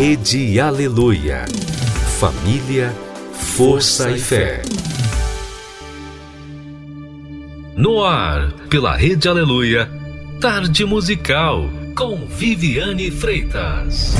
Rede Aleluia. Família, força e fé. No ar, pela Rede Aleluia, Tarde Musical, com Viviane Freitas.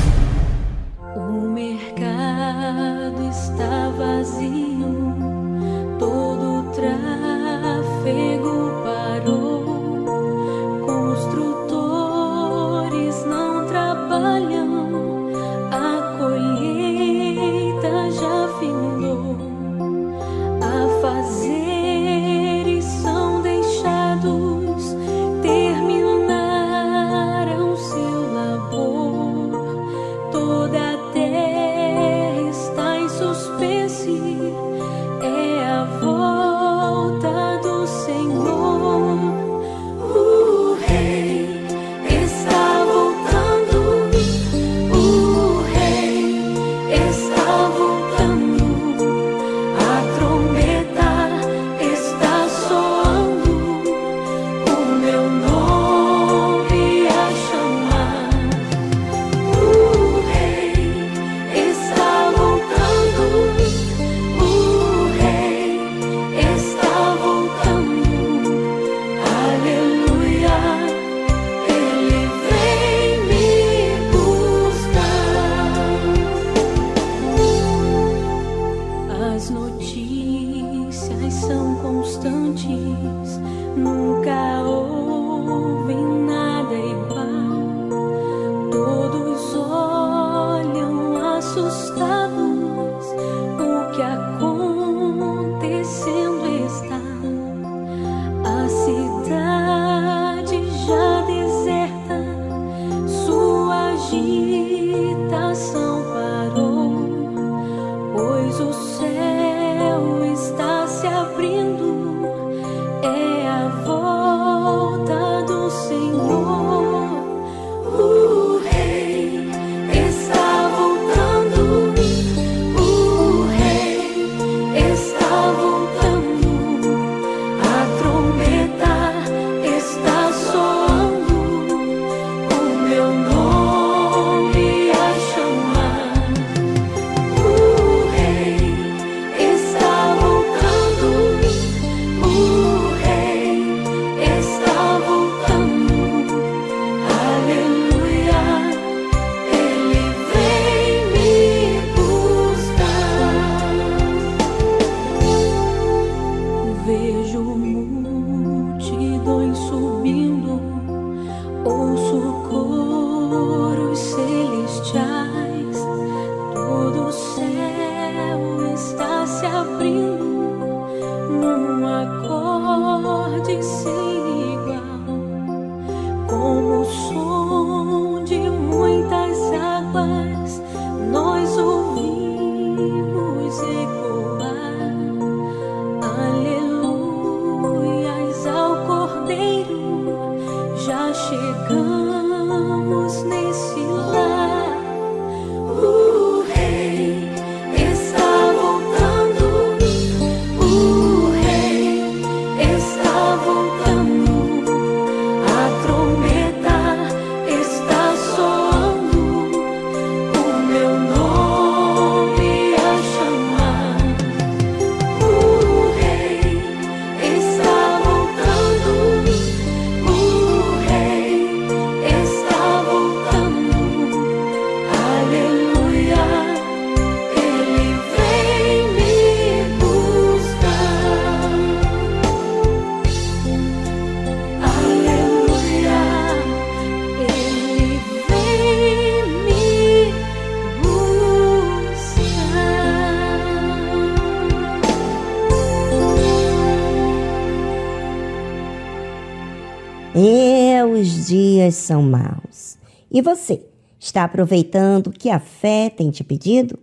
Dias são maus. E você, está aproveitando o que a fé tem te pedido?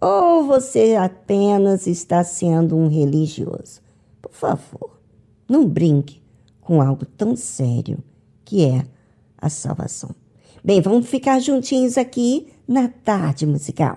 Ou você apenas está sendo um religioso? Por favor, não brinque com algo tão sério que é a salvação. Bem, vamos ficar juntinhos aqui na tarde musical.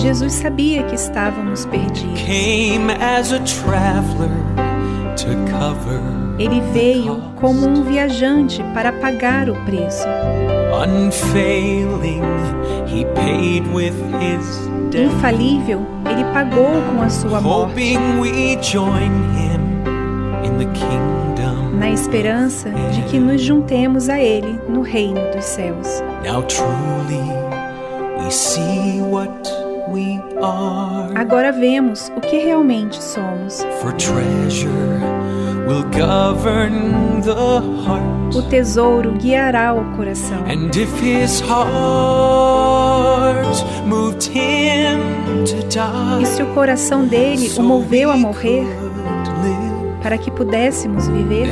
Jesus sabia que estávamos perdidos. Ele veio como um viajante para pagar o preço. Infalível, ele pagou com a sua morte, na esperança de que nos juntemos a ele no reino dos céus. Now truly we see what we are. Agora vemos o que realmente somos. For treasure will govern the heart. O tesouro guiará o coração. And if his heart moved him to die, E se o coração dele o moveu a morrer para que pudéssemos viver,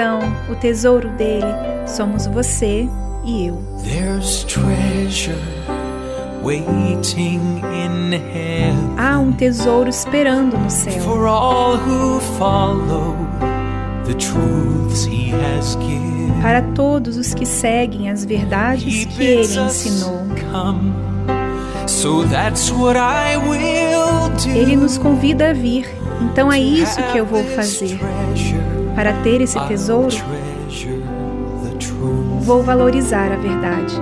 então o tesouro dele somos você e eu. Há um tesouro esperando no céu para todos os que seguem as verdades que ele ensinou. come. So that's what I will do. Ele nos convida a vir, então é isso que eu vou fazer. Para ter esse tesouro, vou valorizar a verdade.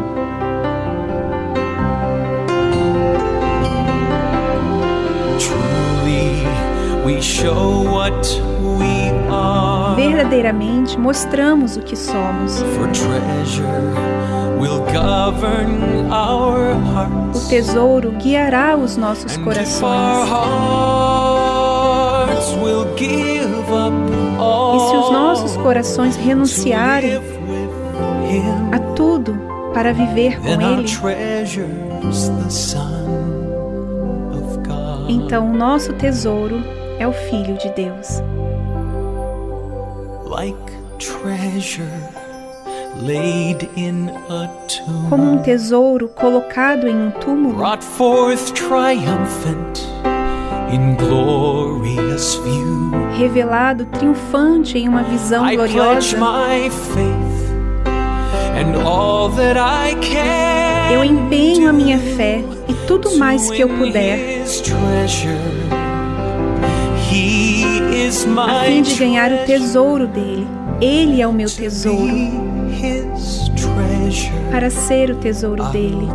Verdadeiramente mostramos o que somos. O tesouro guiará os nossos corações. Corações renunciarem a tudo para viver com Ele, então o nosso tesouro é o Filho de Deus. Como um tesouro colocado em um túmulo, brought forth triumphant in glorious view. Revelado triunfante em uma visão I gloriosa, eu empenho a minha fé e tudo mais que eu puder. a fim de ganhar o tesouro dele. Ele é o meu tesouro. Para ser o tesouro dele,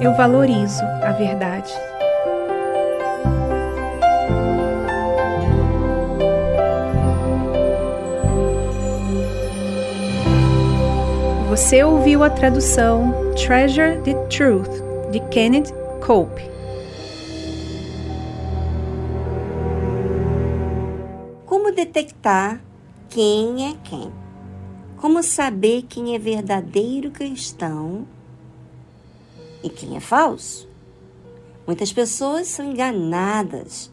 eu valorizo a verdade. Você ouviu a tradução Treasure the Truth de Kenneth Cope. Como detectar quem é quem? Como saber quem é verdadeiro cristão e quem é falso? Muitas pessoas são enganadas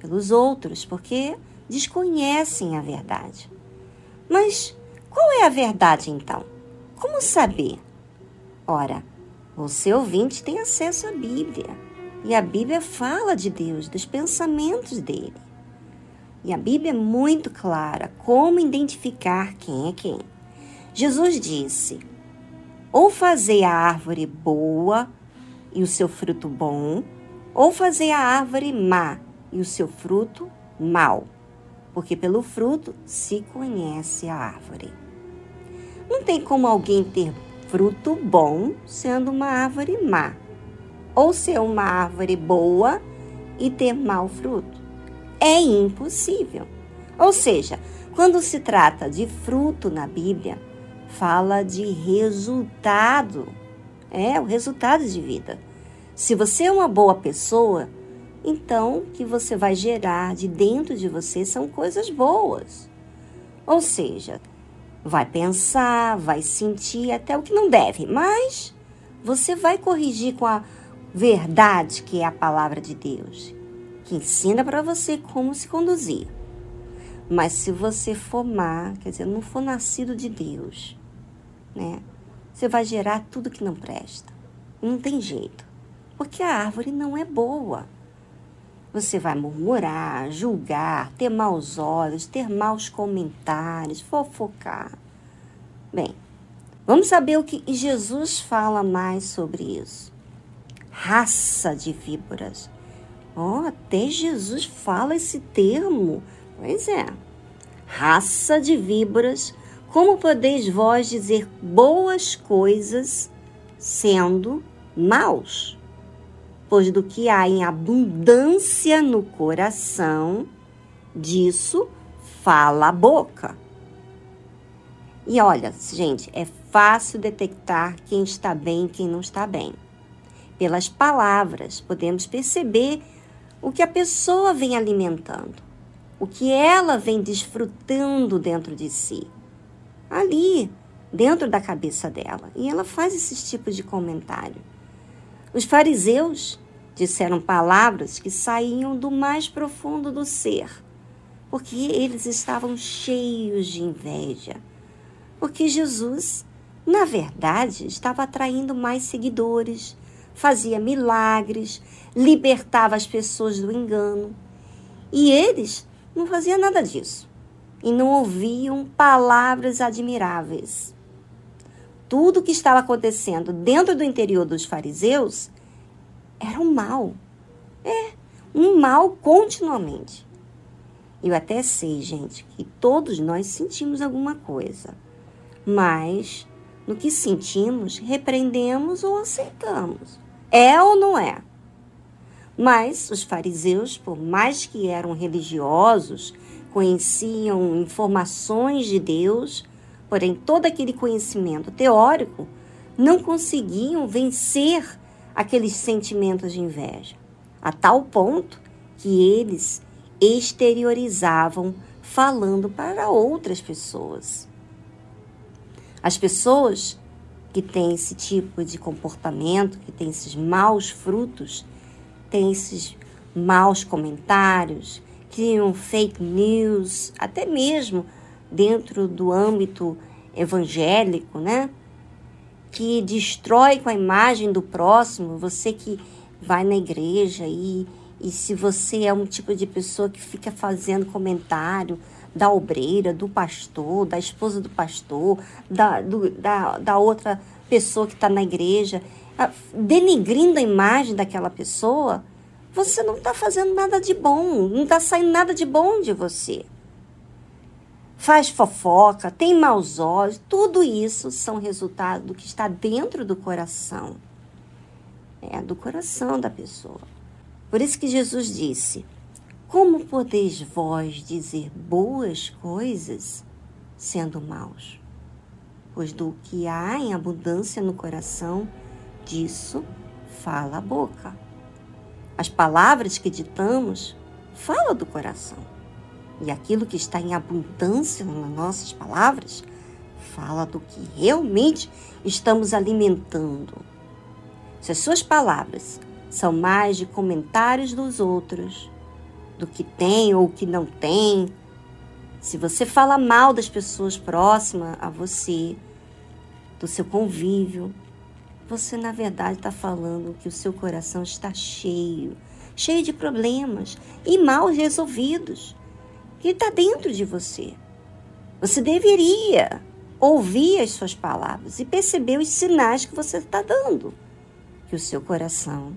pelos outros porque desconhecem a verdade. Mas qual é a verdade então? Como saber? Ora, você ouvinte tem acesso à Bíblia. E a Bíblia fala de Deus, dos pensamentos dele. E a Bíblia é muito clara como identificar quem é quem. Jesus disse: ou fazer a árvore boa e o seu fruto bom, ou fazer a árvore má e o seu fruto mau, porque pelo fruto se conhece a árvore. Não tem como alguém ter fruto bom sendo uma árvore má, ou ser uma árvore boa e ter mau fruto. É impossível. Ou seja, quando se trata de fruto na Bíblia, fala de resultado. É, o resultado de vida. Se você é uma boa pessoa, então o que você vai gerar de dentro de você são coisas boas. Ou seja, vai pensar, vai sentir até o que não deve, mas você vai corrigir com a verdade que é a palavra de Deus, que ensina para você como se conduzir. Mas se você for má, quer dizer, não for nascido de Deus, né? Você vai gerar tudo que não presta. Não tem jeito. Porque a árvore não é boa. Você vai murmurar, julgar, ter maus olhos, ter maus comentários, fofocar. Bem, vamos saber o que Jesus fala mais sobre isso. Raça de víboras. Oh, até Jesus fala esse termo. Pois é. Raça de víboras, como podeis vós dizer boas coisas sendo maus? Pois do que há em abundância no coração, disso fala a boca. E olha, gente, é fácil detectar quem está bem e quem não está bem. Pelas palavras, podemos perceber o que a pessoa vem alimentando, o que ela vem desfrutando dentro de si, ali, dentro da cabeça dela. E ela faz esses tipos de comentário. Os fariseus Disseram palavras que saíam do mais profundo do ser, porque eles estavam cheios de inveja. Porque Jesus, na verdade, estava atraindo mais seguidores, fazia milagres, libertava as pessoas do engano. E eles não faziam nada disso e não ouviam palavras admiráveis. Tudo o que estava acontecendo dentro do interior dos fariseus era um mal. É, um mal continuamente. Eu até sei, gente, que todos nós sentimos alguma coisa. Mas no que sentimos, repreendemos ou aceitamos. É ou não é? Mas os fariseus, por mais que eram religiosos, conheciam informações de Deus, porém todo aquele conhecimento teórico, não conseguiam vencer aqueles sentimentos de inveja, a tal ponto que eles exteriorizavam falando para outras pessoas. As pessoas que têm esse tipo de comportamento, que têm esses maus frutos, têm esses maus comentários, criam fake news, até mesmo dentro do âmbito evangélico, né? Que destrói com a imagem do próximo, você que vai na igreja e, e se você é um tipo de pessoa que fica fazendo comentário da obreira, do pastor, da esposa do pastor, da, do, da, da outra pessoa que está na igreja, denigrindo a imagem daquela pessoa, você não está fazendo nada de bom, não está saindo nada de bom de você faz fofoca, tem maus olhos, tudo isso são resultado do que está dentro do coração. É, do coração da pessoa. Por isso que Jesus disse: Como podeis vós dizer boas coisas sendo maus? Pois do que há em abundância no coração, disso fala a boca. As palavras que ditamos falam do coração. E aquilo que está em abundância nas nossas palavras fala do que realmente estamos alimentando. Se as suas palavras são mais de comentários dos outros, do que tem ou que não tem, se você fala mal das pessoas próximas a você, do seu convívio, você na verdade está falando que o seu coração está cheio, cheio de problemas e mal resolvidos que está dentro de você. Você deveria ouvir as suas palavras e perceber os sinais que você está dando, que o seu coração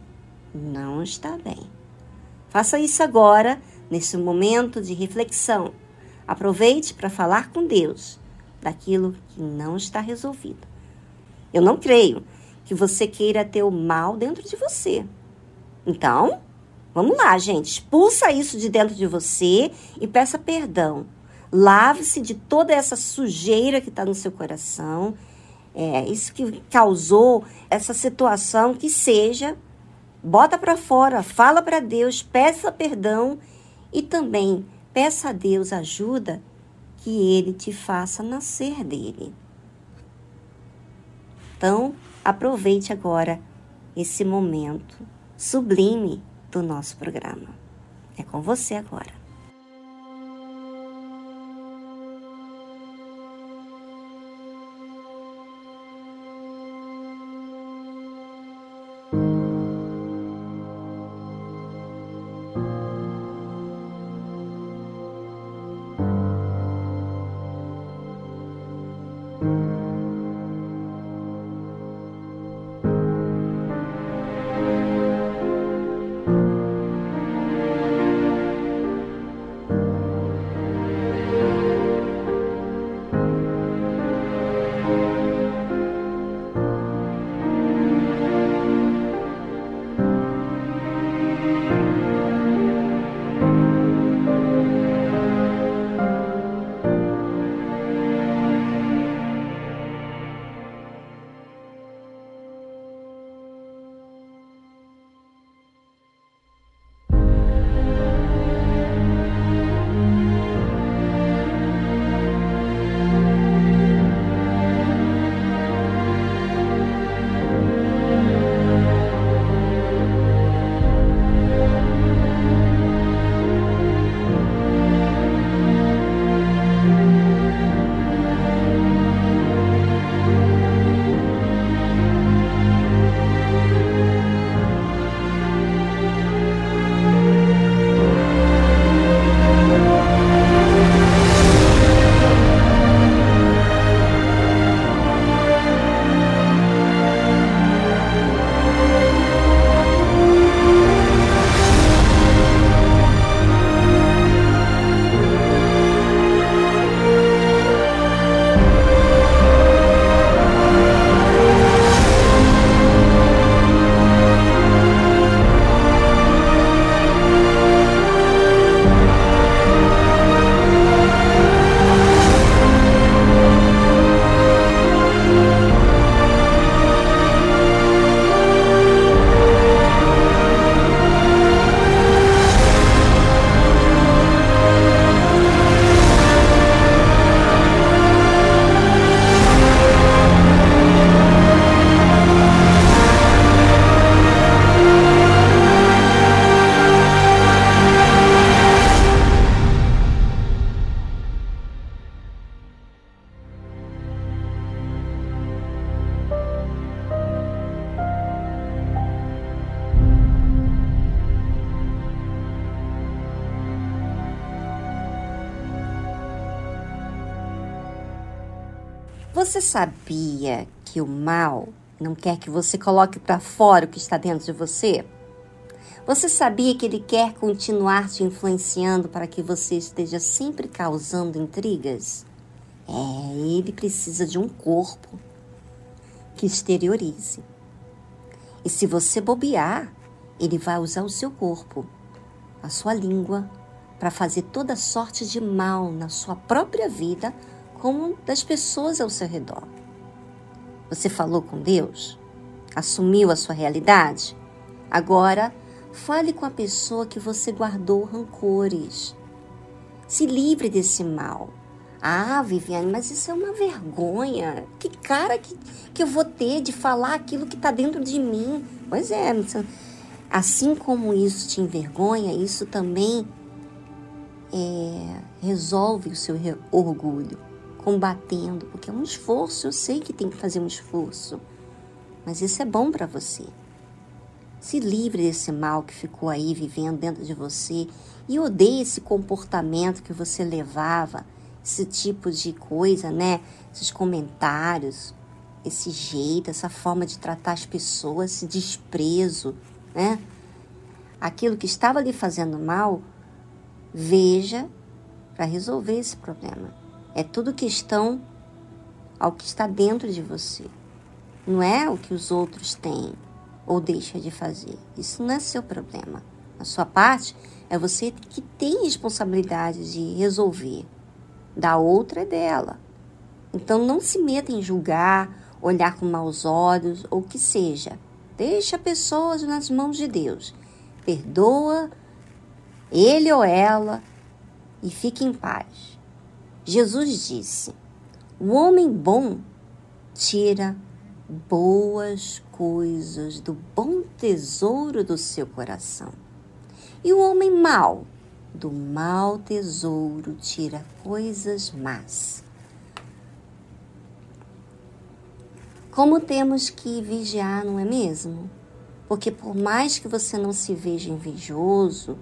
não está bem. Faça isso agora, nesse momento de reflexão. Aproveite para falar com Deus daquilo que não está resolvido. Eu não creio que você queira ter o mal dentro de você. Então, Vamos lá, gente. Expulsa isso de dentro de você e peça perdão. Lave-se de toda essa sujeira que está no seu coração. É, isso que causou essa situação que seja Bota para fora, fala para Deus, peça perdão e também peça a Deus ajuda que ele te faça nascer dele. Então, aproveite agora esse momento sublime do nosso programa. É com você agora. Quer que você coloque para fora o que está dentro de você? Você sabia que ele quer continuar te influenciando para que você esteja sempre causando intrigas? É, ele precisa de um corpo que exteriorize. E se você bobear, ele vai usar o seu corpo, a sua língua, para fazer toda sorte de mal na sua própria vida como das pessoas ao seu redor. Você falou com Deus? Assumiu a sua realidade? Agora, fale com a pessoa que você guardou rancores. Se livre desse mal. Ah, Viviane, mas isso é uma vergonha. Que cara que, que eu vou ter de falar aquilo que está dentro de mim? Pois é, assim como isso te envergonha, isso também é, resolve o seu orgulho combatendo, porque é um esforço, eu sei que tem que fazer um esforço, mas isso é bom para você. Se livre desse mal que ficou aí vivendo dentro de você e odeie esse comportamento que você levava, esse tipo de coisa, né? Esses comentários, esse jeito, essa forma de tratar as pessoas, esse desprezo, né? Aquilo que estava lhe fazendo mal, veja para resolver esse problema. É tudo questão ao que está dentro de você. Não é o que os outros têm ou deixam de fazer. Isso não é seu problema. A sua parte é você que tem responsabilidade de resolver. Da outra é dela. Então não se meta em julgar, olhar com maus olhos ou o que seja. Deixa a pessoa nas mãos de Deus. Perdoa ele ou ela e fique em paz. Jesus disse: O homem bom tira boas coisas do bom tesouro do seu coração. E o homem mau, do mau tesouro, tira coisas más. Como temos que vigiar, não é mesmo? Porque por mais que você não se veja invejoso,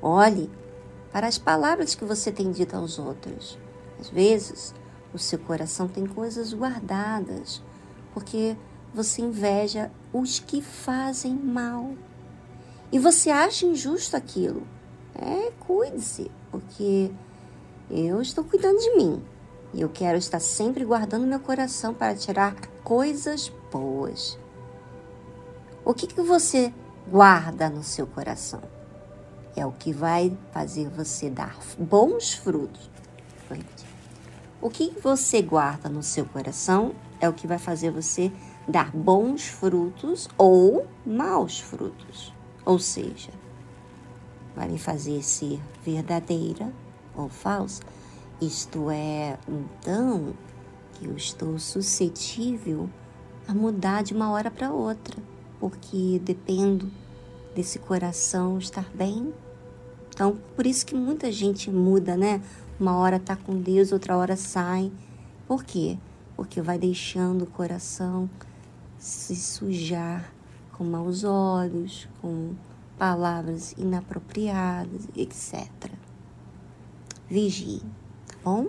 olhe para as palavras que você tem dito aos outros. Às vezes, o seu coração tem coisas guardadas, porque você inveja os que fazem mal. E você acha injusto aquilo. É, cuide-se, porque eu estou cuidando de mim. E eu quero estar sempre guardando meu coração para tirar coisas boas. O que, que você guarda no seu coração? É o que vai fazer você dar bons frutos. O que você guarda no seu coração é o que vai fazer você dar bons frutos ou maus frutos. Ou seja, vai me fazer ser verdadeira ou falsa. Isto é, então, que eu estou suscetível a mudar de uma hora para outra, porque dependo desse coração estar bem então, por isso que muita gente muda, né? Uma hora tá com Deus, outra hora sai. Por quê? Porque vai deixando o coração se sujar com maus olhos, com palavras inapropriadas, etc. Vigie, tá bom?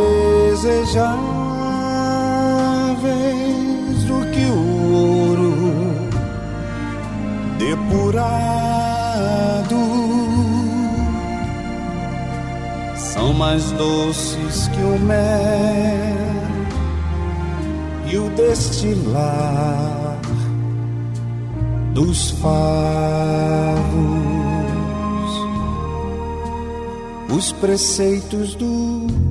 desejáveis do que o ouro depurado. São mais doces que o mel e o destilar dos favos. Os preceitos do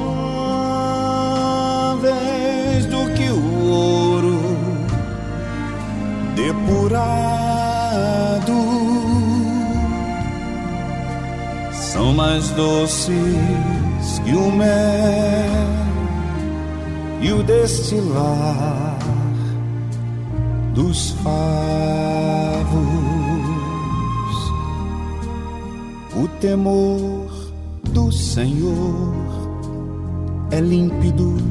depurado. São mais doces que o mel e o destilar dos favos. O temor do Senhor é límpido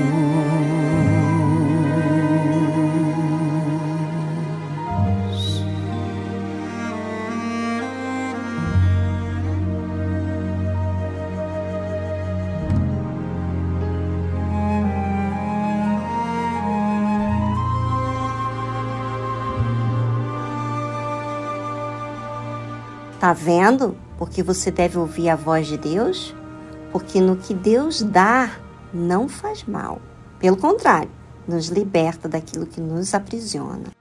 Tá vendo? Porque você deve ouvir a voz de Deus? Porque no que Deus dá, não faz mal. Pelo contrário, nos liberta daquilo que nos aprisiona.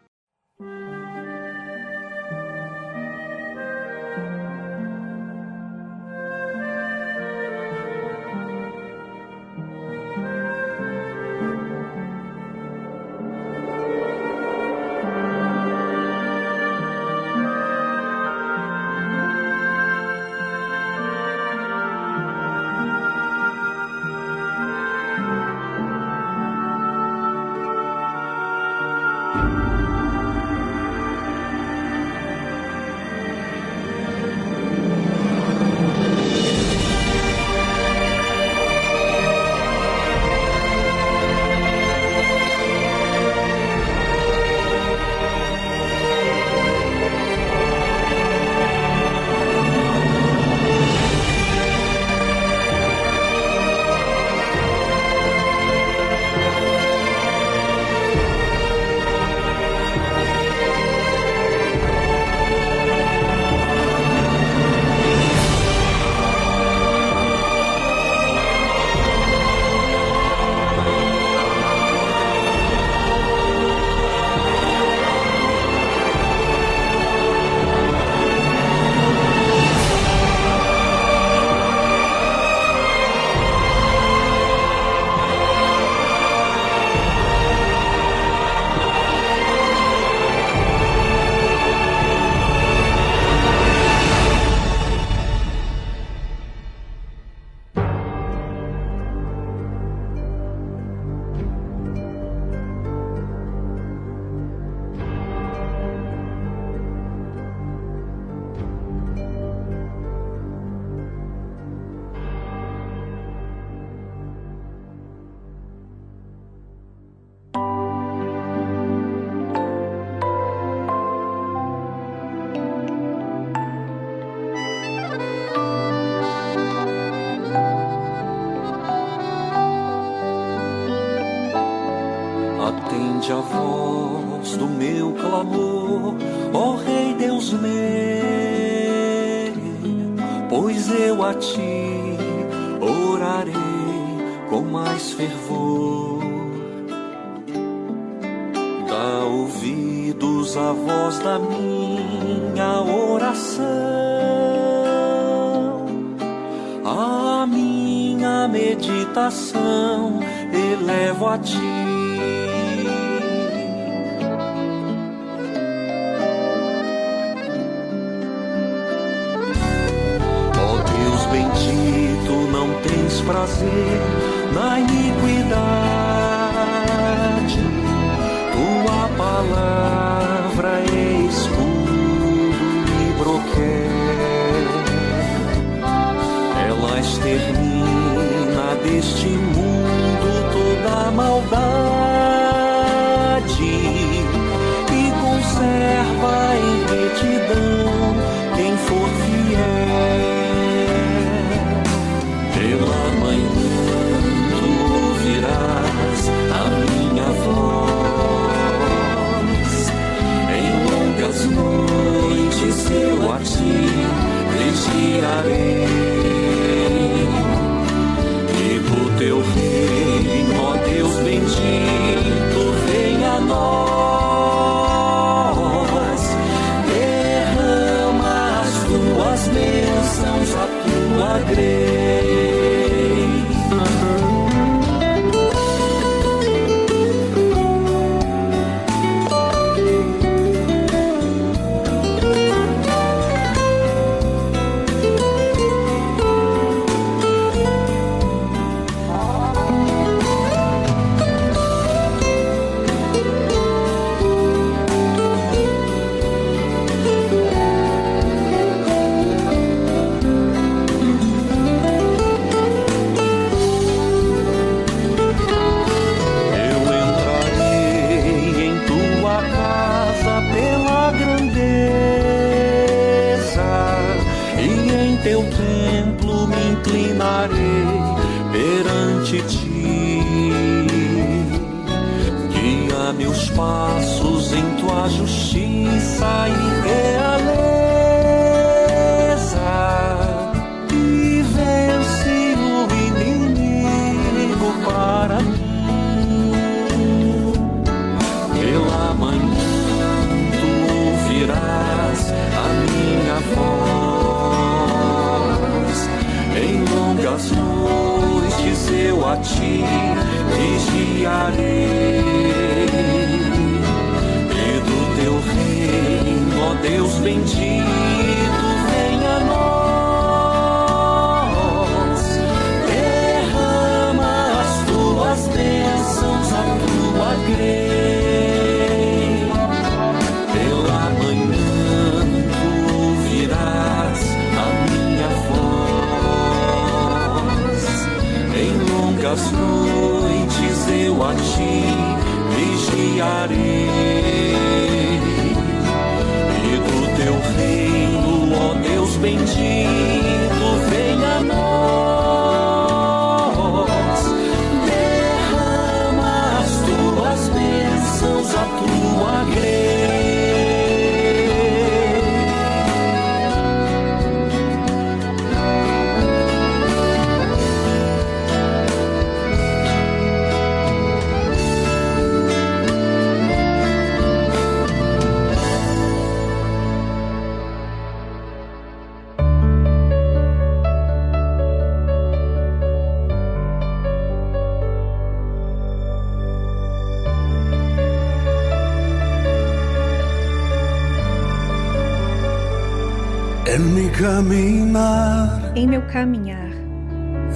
caminhar, em meu caminhar,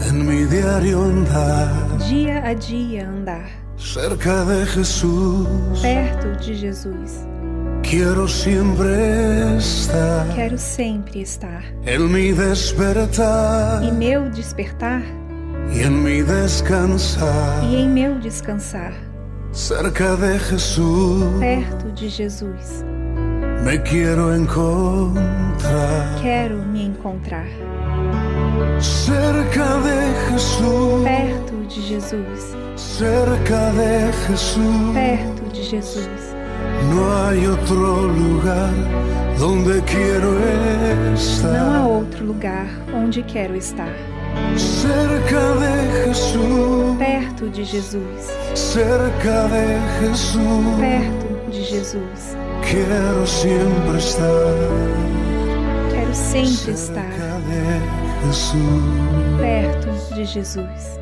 em meu diário andar, dia a dia andar, cerca de Jesus, perto de Jesus. Quero sempre estar. Quero sempre estar. Em meu despertar. E meu despertar. E em meu descansar. E em meu descansar. Cerca de Jesus. Perto de Jesus. Me quero encontrar. Quero me encontrar. Cerca de Jesus. Perto de Jesus. Cerca de Jesus. Perto de Jesus. Não há outro lugar onde quero estar. Não há outro lugar onde quero estar. Cerca de Jesus. Perto de Jesus. Cerca de Jesus. Perto de Jesus. Quiero siempre estar. Quero sempre estar perto de Jesus.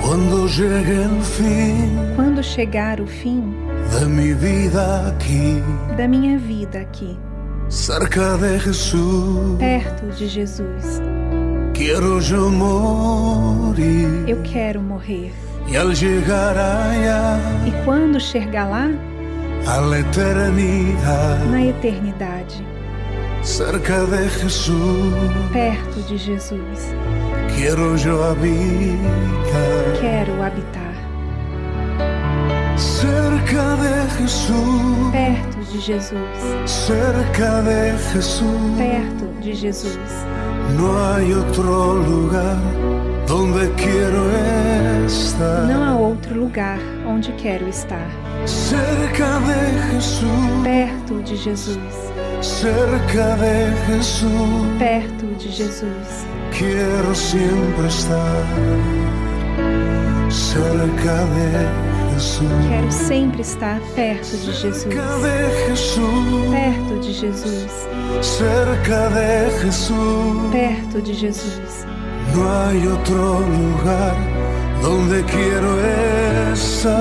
Cuando llegue el fin Quando chegar o fim de mi vida aquí, da minha vida aqui, cerca de Jesús, perto de Jesus, quiero yo morir. eu quero morrer. Al llegar allá, E quando chegar lá, a la eternidad, na eternidade, cerca de Jesús, perto de Jesus, quiero yo habitar. quero habitar. Cerca de Jesús, Perto de Jesus, cerca de Jesús, perto de Jesus. no hay otro lugar donde quiero estar. Não há outro lugar onde quero estar. Cerca de Jesús, Perto de Jesus, cerca de Jesús, perto de Jesus. quiero siempre estar. Cerca de Quero sempre estar perto de Jesus. Perto de Jesus, cerca de Jesús. perto de Jesus.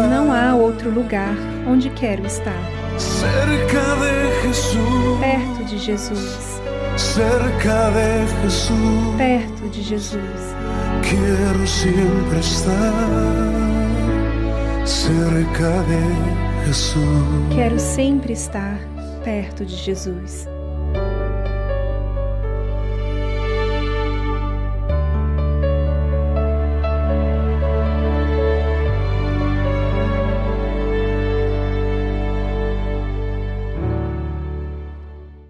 Não há outro lugar onde quero estar. Cerca de Jesús, Perto de Jesus, cerca de Jesús. perto de Jesus. Quiero siempre estar. Cerca de Jesús. Quero sempre estar perto de Jesus.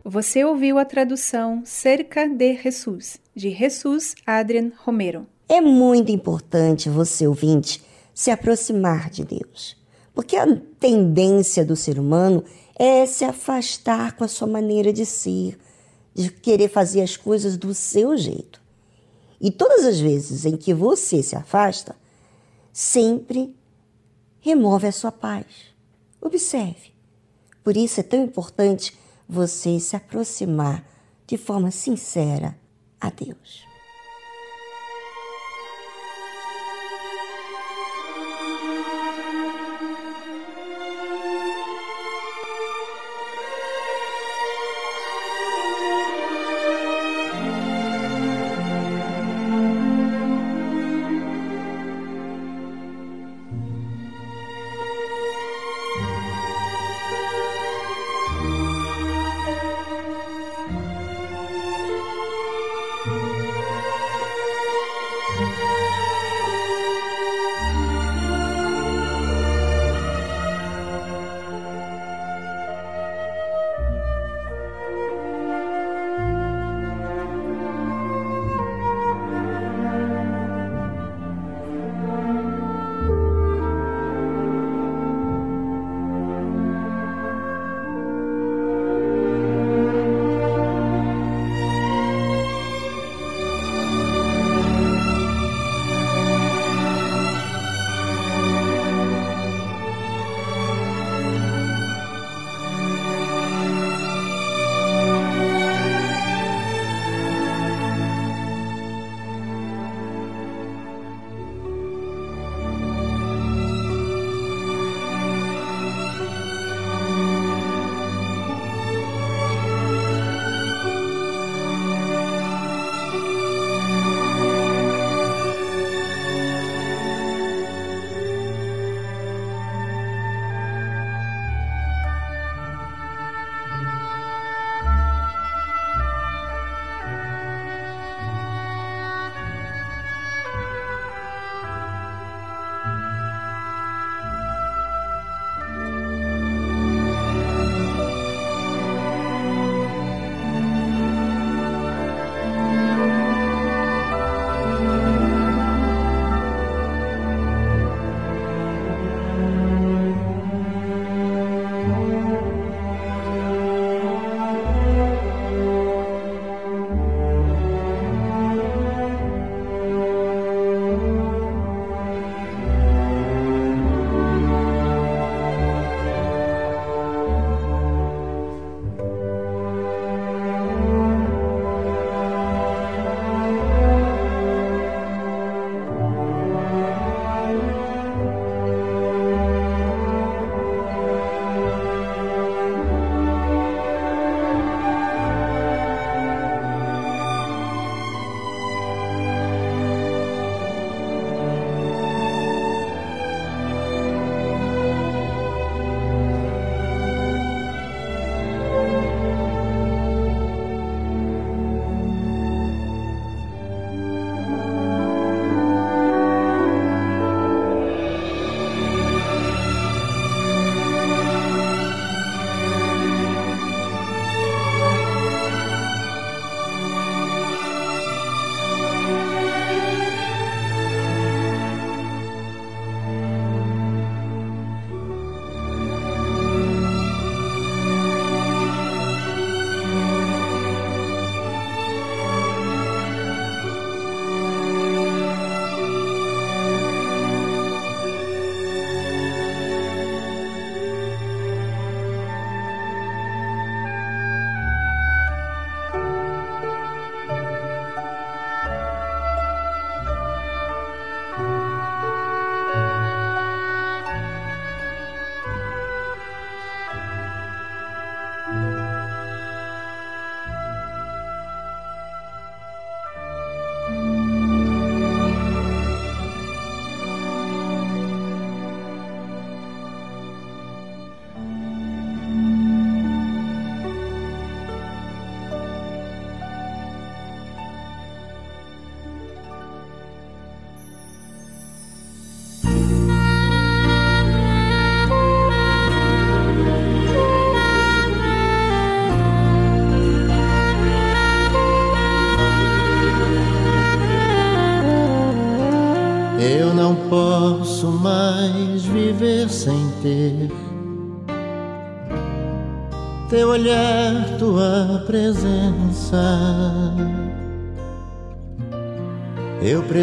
Você ouviu a tradução Cerca de Jesus, de Jesus Adrian Romero. É muito importante você, ouvinte, se aproximar de Deus. Porque a tendência do ser humano é se afastar com a sua maneira de ser, de querer fazer as coisas do seu jeito. E todas as vezes em que você se afasta, sempre remove a sua paz. Observe. Por isso é tão importante você se aproximar de forma sincera a Deus.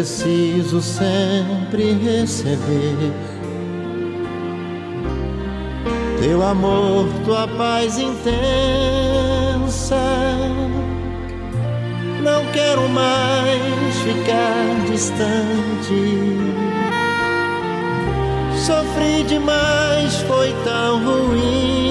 Preciso sempre receber teu amor, tua paz intensa. Não quero mais ficar distante. Sofri demais, foi tão ruim.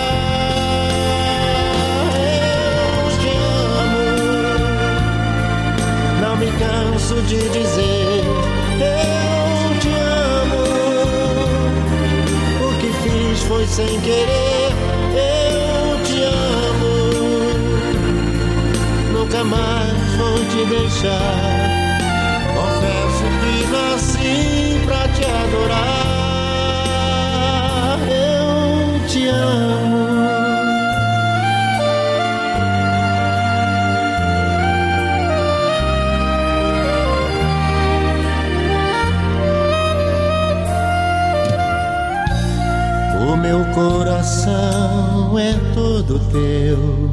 De dizer. Eu te amo, o que fiz foi sem querer. Eu te amo, nunca mais vou te deixar. Confesso que nasci pra te adorar. Eu te amo. Meu coração é todo teu.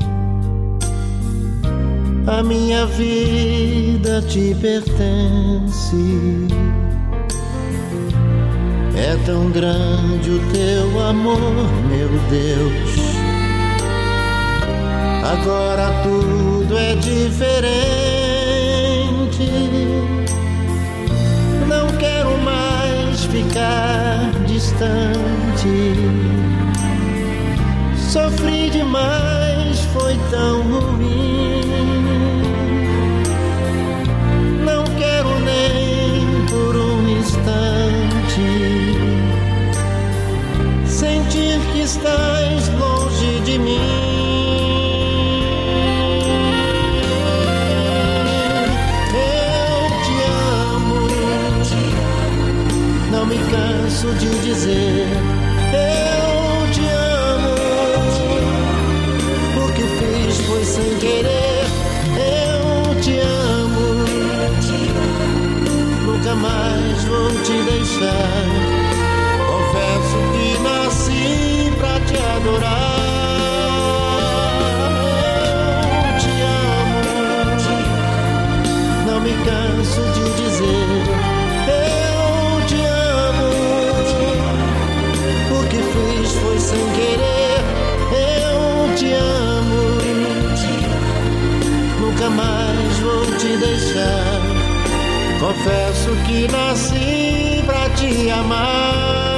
A minha vida te pertence. É tão grande o teu amor, meu Deus. Agora tudo é diferente. Ficar distante. Sofri demais, foi tão ruim. Não quero nem por um instante sentir que estás de dizer. Eu te amo, o que fiz foi sem querer. Eu te amo, nunca mais vou te deixar. Nunca mais vou te deixar. Confesso que nasci pra te amar.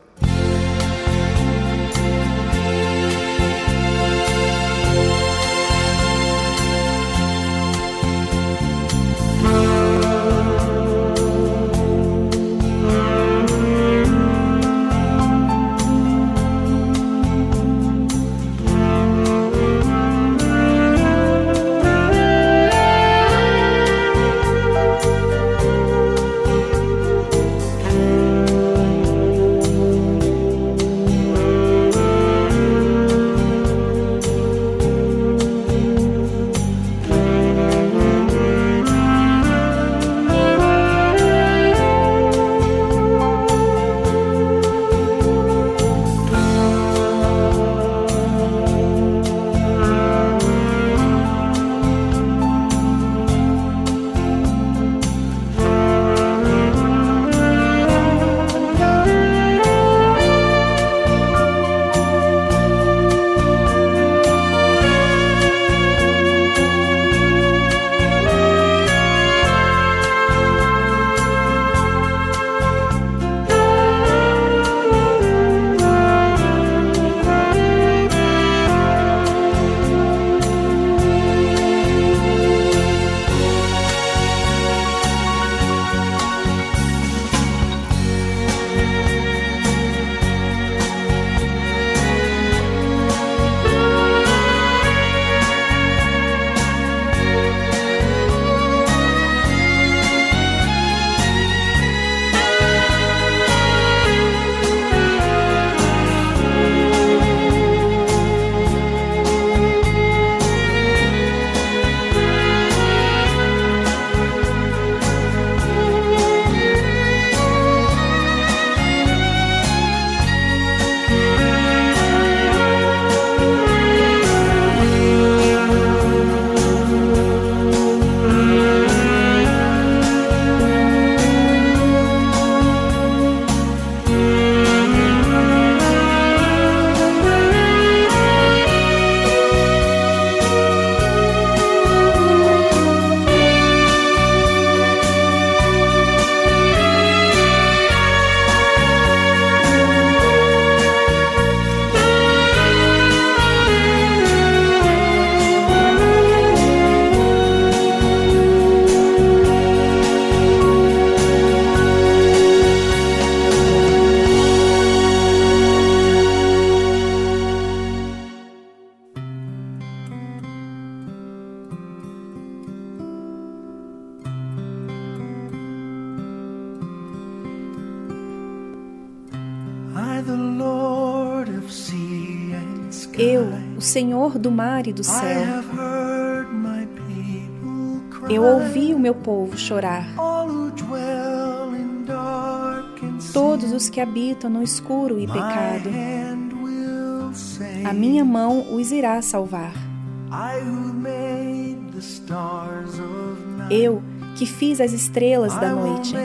Mar e do céu. Eu ouvi o meu povo chorar. Todos os que habitam no escuro e pecado. A minha mão os irá salvar. Eu, que fiz as estrelas da noite.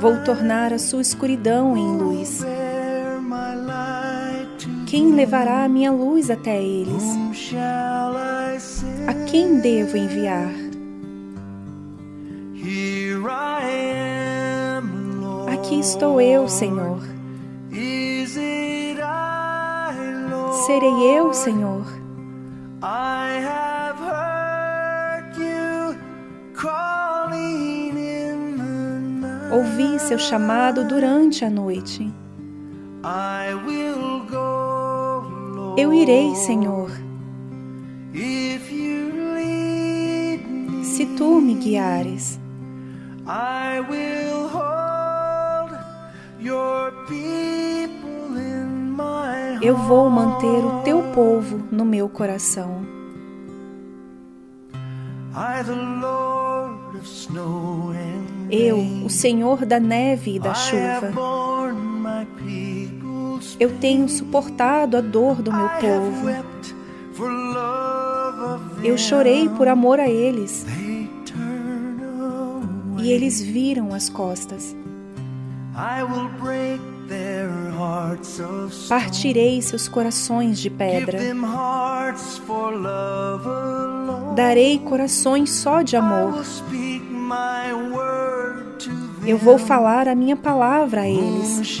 Vou tornar a sua escuridão em luz. Quem levará a minha luz até eles? A quem devo enviar? Aqui estou eu, Senhor. Serei eu, Senhor. Ouvi seu chamado durante a noite. Eu irei, Senhor. Se tu me guiares, eu vou manter o teu povo no meu coração. Eu, o Senhor da neve e da chuva, eu tenho suportado a dor do meu povo. Eu chorei por amor a eles. E eles viram as costas. Partirei seus corações de pedra. Darei corações só de amor. Eu vou falar a minha palavra a eles.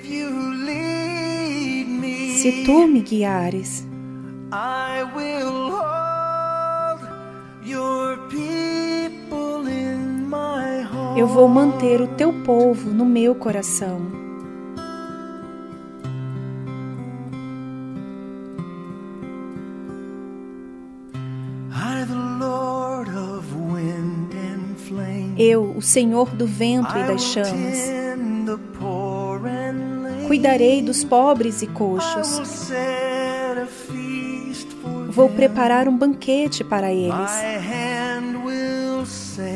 Se tu me guiares, eu vou manter o teu povo no meu coração. Eu, o Senhor do vento e das chamas, cuidarei dos pobres e coxos. Vou preparar um banquete para eles.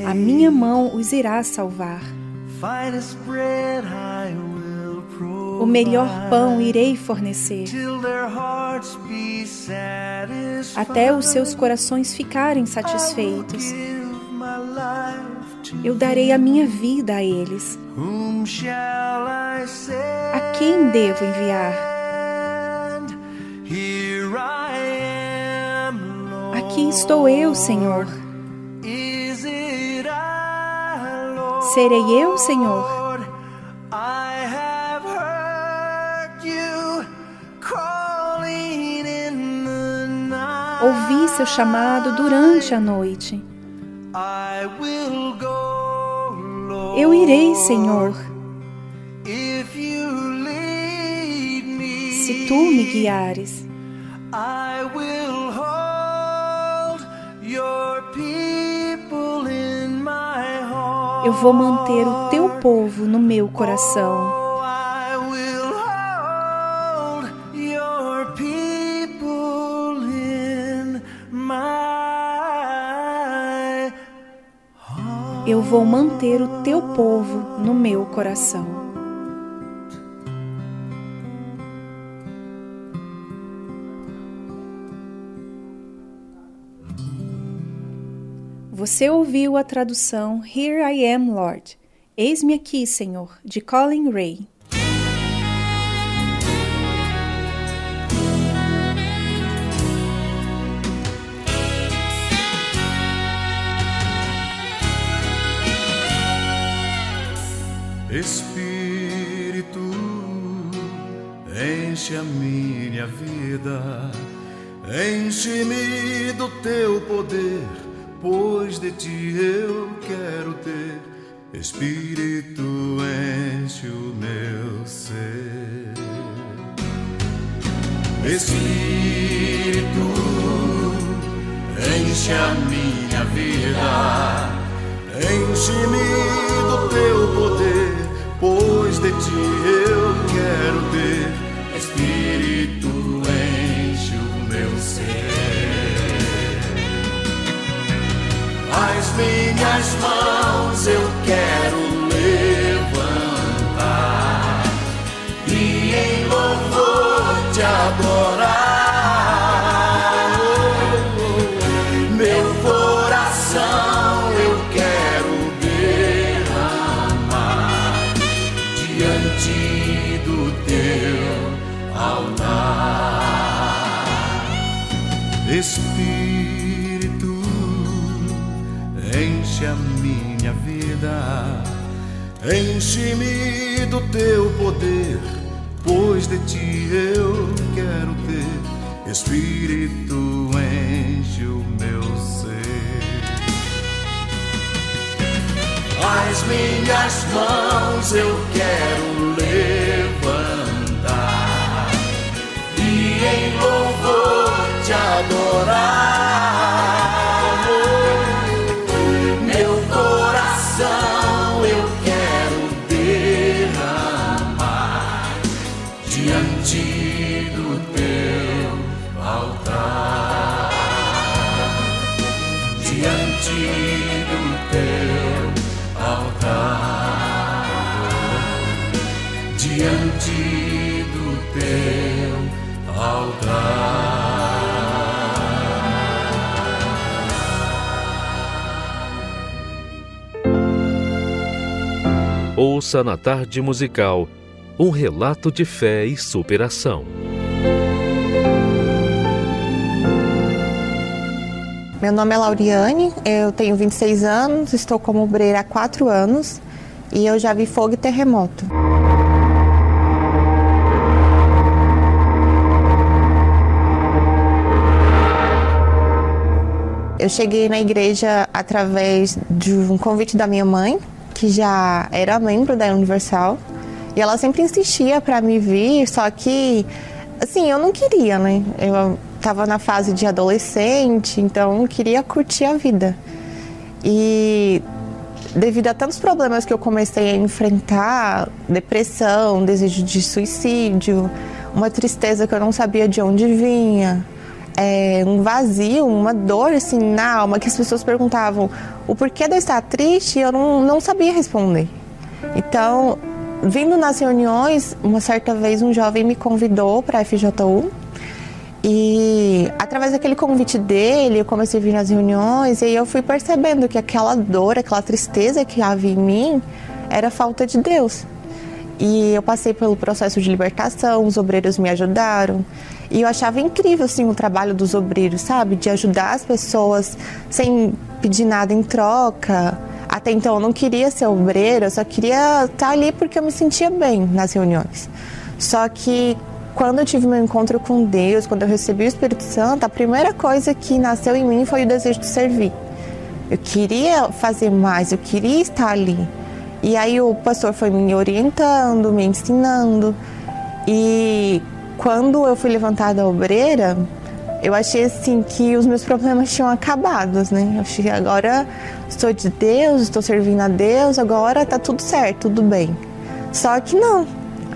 A minha mão os irá salvar. O melhor pão irei fornecer, até os seus corações ficarem satisfeitos. Eu darei a minha vida a eles. A quem devo enviar? Aqui estou eu, Senhor. Serei eu, Senhor. Ouvi seu chamado durante a noite. Eu irei, Senhor. Se tu me guiares, eu vou manter o teu povo no meu coração. Eu vou manter o teu povo no meu coração. Você ouviu a tradução Here I Am, Lord. Eis-me aqui, Senhor, de Colin Ray. Espírito, enche a minha vida, enche-me do teu poder, pois de ti eu quero ter. Espírito, enche o meu ser. Espírito, enche a minha vida, enche-me do teu poder pois de ti eu quero ter. Espírito, enche o meu ser. As minhas mãos eu quero levantar e em louvor te adorar. Enche-me do teu poder, pois de ti eu quero ter. Espírito, enche o meu ser. As minhas mãos eu quero levantar e em louvor te adorar. Ouça na tarde musical um relato de fé e superação. Meu nome é Lauriane, eu tenho 26 anos, estou como obreira há 4 anos e eu já vi fogo e terremoto. Eu cheguei na igreja através de um convite da minha mãe, que já era membro da Universal, e ela sempre insistia para me vir, só que assim, eu não queria, né? Eu estava na fase de adolescente, então queria curtir a vida. E devido a tantos problemas que eu comecei a enfrentar, depressão, desejo de suicídio, uma tristeza que eu não sabia de onde vinha, é, um vazio, uma dor assim na alma que as pessoas perguntavam o porquê de eu estar triste eu não, não sabia responder. Então, vindo nas reuniões, uma certa vez um jovem me convidou para a FJU e através daquele convite dele eu comecei a vir nas reuniões e eu fui percebendo que aquela dor, aquela tristeza que havia em mim era falta de Deus. E eu passei pelo processo de libertação, os obreiros me ajudaram. E eu achava incrível assim o trabalho dos obreiros, sabe? De ajudar as pessoas sem pedir nada em troca. Até então eu não queria ser obreira, eu só queria estar ali porque eu me sentia bem nas reuniões. Só que quando eu tive meu encontro com Deus, quando eu recebi o Espírito Santo, a primeira coisa que nasceu em mim foi o desejo de servir. Eu queria fazer mais, eu queria estar ali. E aí o pastor foi me orientando, me ensinando. E quando eu fui levantada obreira, eu achei assim que os meus problemas tinham acabado, né? Eu achei agora sou de Deus, estou servindo a Deus, agora tá tudo certo, tudo bem. Só que não.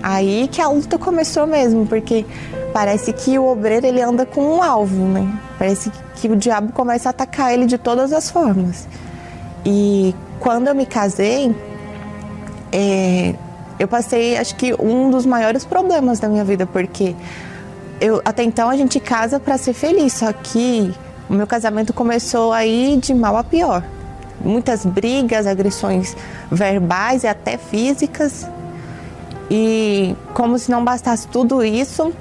Aí que a luta começou mesmo, porque parece que o obreiro ele anda com um alvo, né? Parece que o diabo começa a atacar ele de todas as formas. E quando eu me casei, é, eu passei, acho que um dos maiores problemas da minha vida, porque eu, até então a gente casa para ser feliz, só que o meu casamento começou aí de mal a pior. Muitas brigas, agressões verbais e até físicas. E como se não bastasse tudo isso,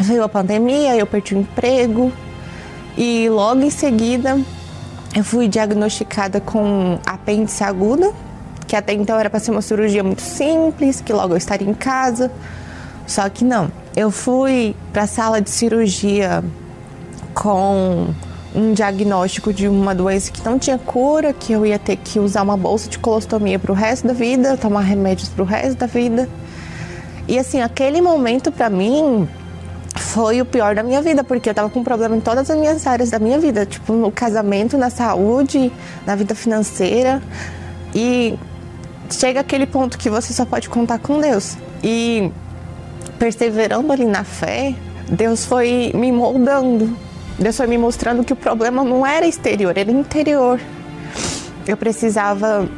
veio a pandemia, eu perdi o emprego e logo em seguida eu fui diagnosticada com apêndice aguda, que até então era para ser uma cirurgia muito simples, que logo eu estaria em casa. Só que não. Eu fui para a sala de cirurgia com um diagnóstico de uma doença que não tinha cura, que eu ia ter que usar uma bolsa de colostomia para o resto da vida, tomar remédios para o resto da vida. E assim, aquele momento para mim foi o pior da minha vida, porque eu tava com problema em todas as minhas áreas da minha vida, tipo no casamento, na saúde, na vida financeira. E chega aquele ponto que você só pode contar com Deus. E perseverando ali na fé, Deus foi me moldando. Deus foi me mostrando que o problema não era exterior, era interior. Eu precisava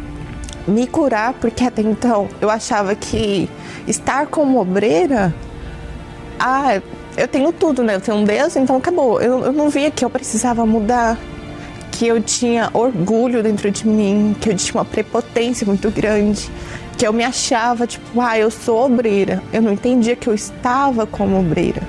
me curar, porque até então eu achava que estar como obreira, ah, eu tenho tudo, né? Eu tenho um Deus, então acabou. Eu, eu não via que eu precisava mudar que eu tinha orgulho dentro de mim, que eu tinha uma prepotência muito grande, que eu me achava tipo, ah, eu sou obreira. Eu não entendia que eu estava como obreira.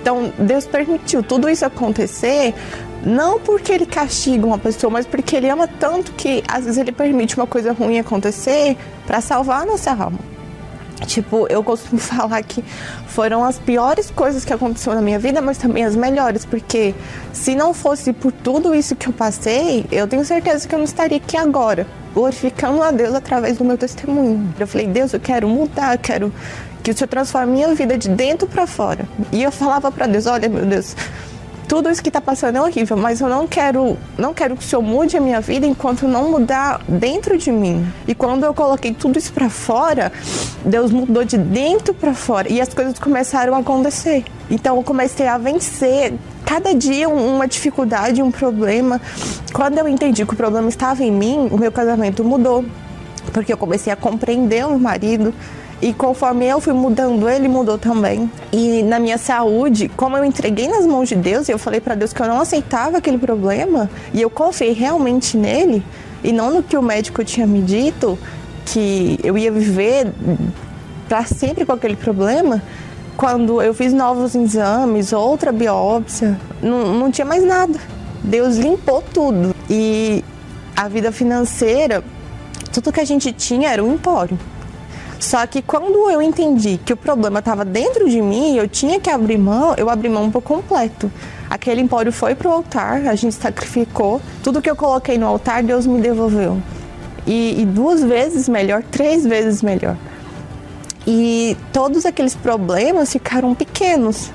Então, Deus permitiu tudo isso acontecer, não porque ele castiga uma pessoa, mas porque ele ama tanto que às vezes ele permite uma coisa ruim acontecer para salvar a nossa alma. Tipo, eu costumo falar que foram as piores coisas que aconteceram na minha vida, mas também as melhores, porque se não fosse por tudo isso que eu passei, eu tenho certeza que eu não estaria aqui agora, glorificando a Deus através do meu testemunho. Eu falei, Deus, eu quero mudar, eu quero que o Senhor transforme a minha vida de dentro para fora. E eu falava para Deus, olha, meu Deus, tudo isso que está passando é horrível, mas eu não quero, não quero que o Senhor mude a minha vida enquanto não mudar dentro de mim. E quando eu coloquei tudo isso para fora, Deus mudou de dentro para fora e as coisas começaram a acontecer. Então eu comecei a vencer cada dia uma dificuldade, um problema. Quando eu entendi que o problema estava em mim, o meu casamento mudou, porque eu comecei a compreender o meu marido. E conforme eu fui mudando, ele mudou também. E na minha saúde, como eu entreguei nas mãos de Deus, e eu falei para Deus que eu não aceitava aquele problema, e eu confiei realmente nele, e não no que o médico tinha me dito, que eu ia viver para sempre com aquele problema, quando eu fiz novos exames, outra biópsia, não, não tinha mais nada. Deus limpou tudo. E a vida financeira, tudo que a gente tinha era um empório. Só que quando eu entendi que o problema estava dentro de mim, eu tinha que abrir mão, eu abri mão por completo. Aquele empório foi pro altar, a gente sacrificou. Tudo que eu coloquei no altar, Deus me devolveu. E, e duas vezes melhor, três vezes melhor. E todos aqueles problemas ficaram pequenos,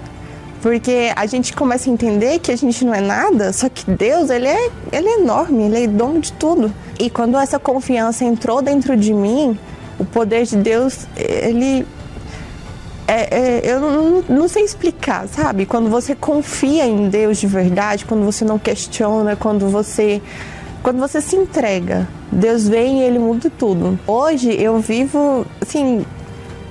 porque a gente começa a entender que a gente não é nada, só que Deus, ele é, ele é enorme, ele é dono de tudo. E quando essa confiança entrou dentro de mim, o poder de Deus, ele é, é, eu não, não, sei explicar, sabe? Quando você confia em Deus de verdade, quando você não questiona, quando você quando você se entrega, Deus vem e ele muda tudo. Hoje eu vivo, assim,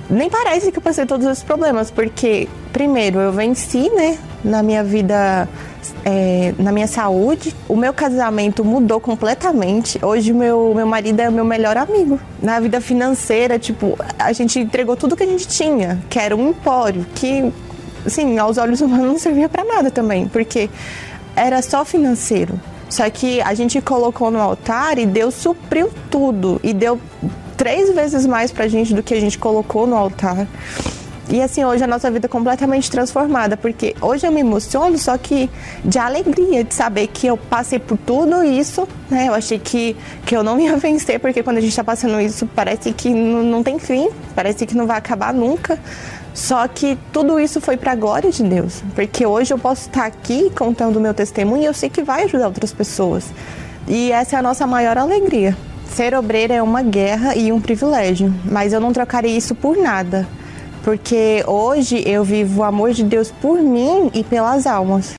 nem parece que eu passei todos esses problemas, porque, primeiro, eu venci, né, na minha vida, é, na minha saúde. O meu casamento mudou completamente. Hoje, meu, meu marido é meu melhor amigo. Na vida financeira, tipo, a gente entregou tudo que a gente tinha, que era um empório, que, assim, aos olhos humanos não servia para nada também, porque era só financeiro. Só que a gente colocou no altar e Deus supriu tudo e deu três vezes mais pra gente do que a gente colocou no altar. E assim, hoje a nossa vida é completamente transformada, porque hoje eu me emociono, só que de alegria, de saber que eu passei por tudo isso, né? Eu achei que, que eu não ia vencer, porque quando a gente tá passando isso, parece que não, não tem fim, parece que não vai acabar nunca. Só que tudo isso foi para a glória de Deus, porque hoje eu posso estar aqui contando o meu testemunho e eu sei que vai ajudar outras pessoas. E essa é a nossa maior alegria. Ser obreira é uma guerra e um privilégio, mas eu não trocaria isso por nada, porque hoje eu vivo o amor de Deus por mim e pelas almas.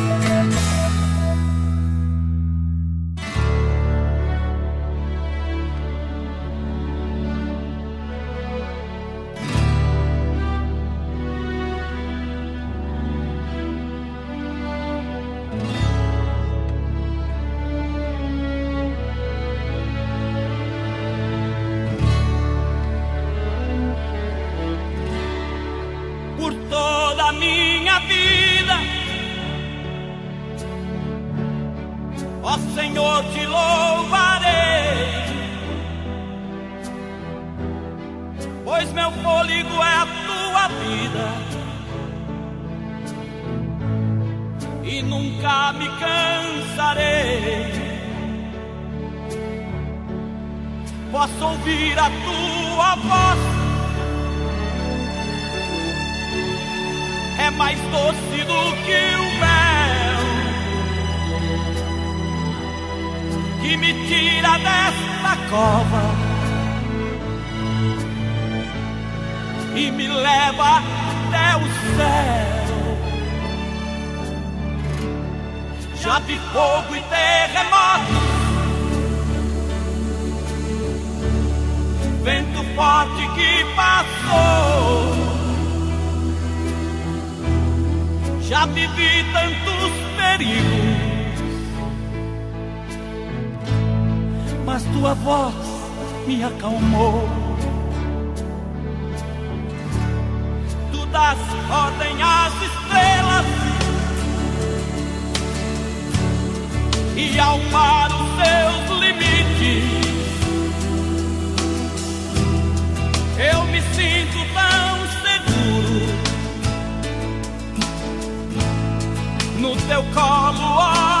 Mais doce do que o mel que me tira desta cova e me leva até o céu. Já vi fogo e terremoto. Vento forte que passou já vivi tantos perigos, mas tua voz me acalmou. Tu das ordem às estrelas e ao mar os seus limites. Eu me sinto tão no teu colo altíssimo.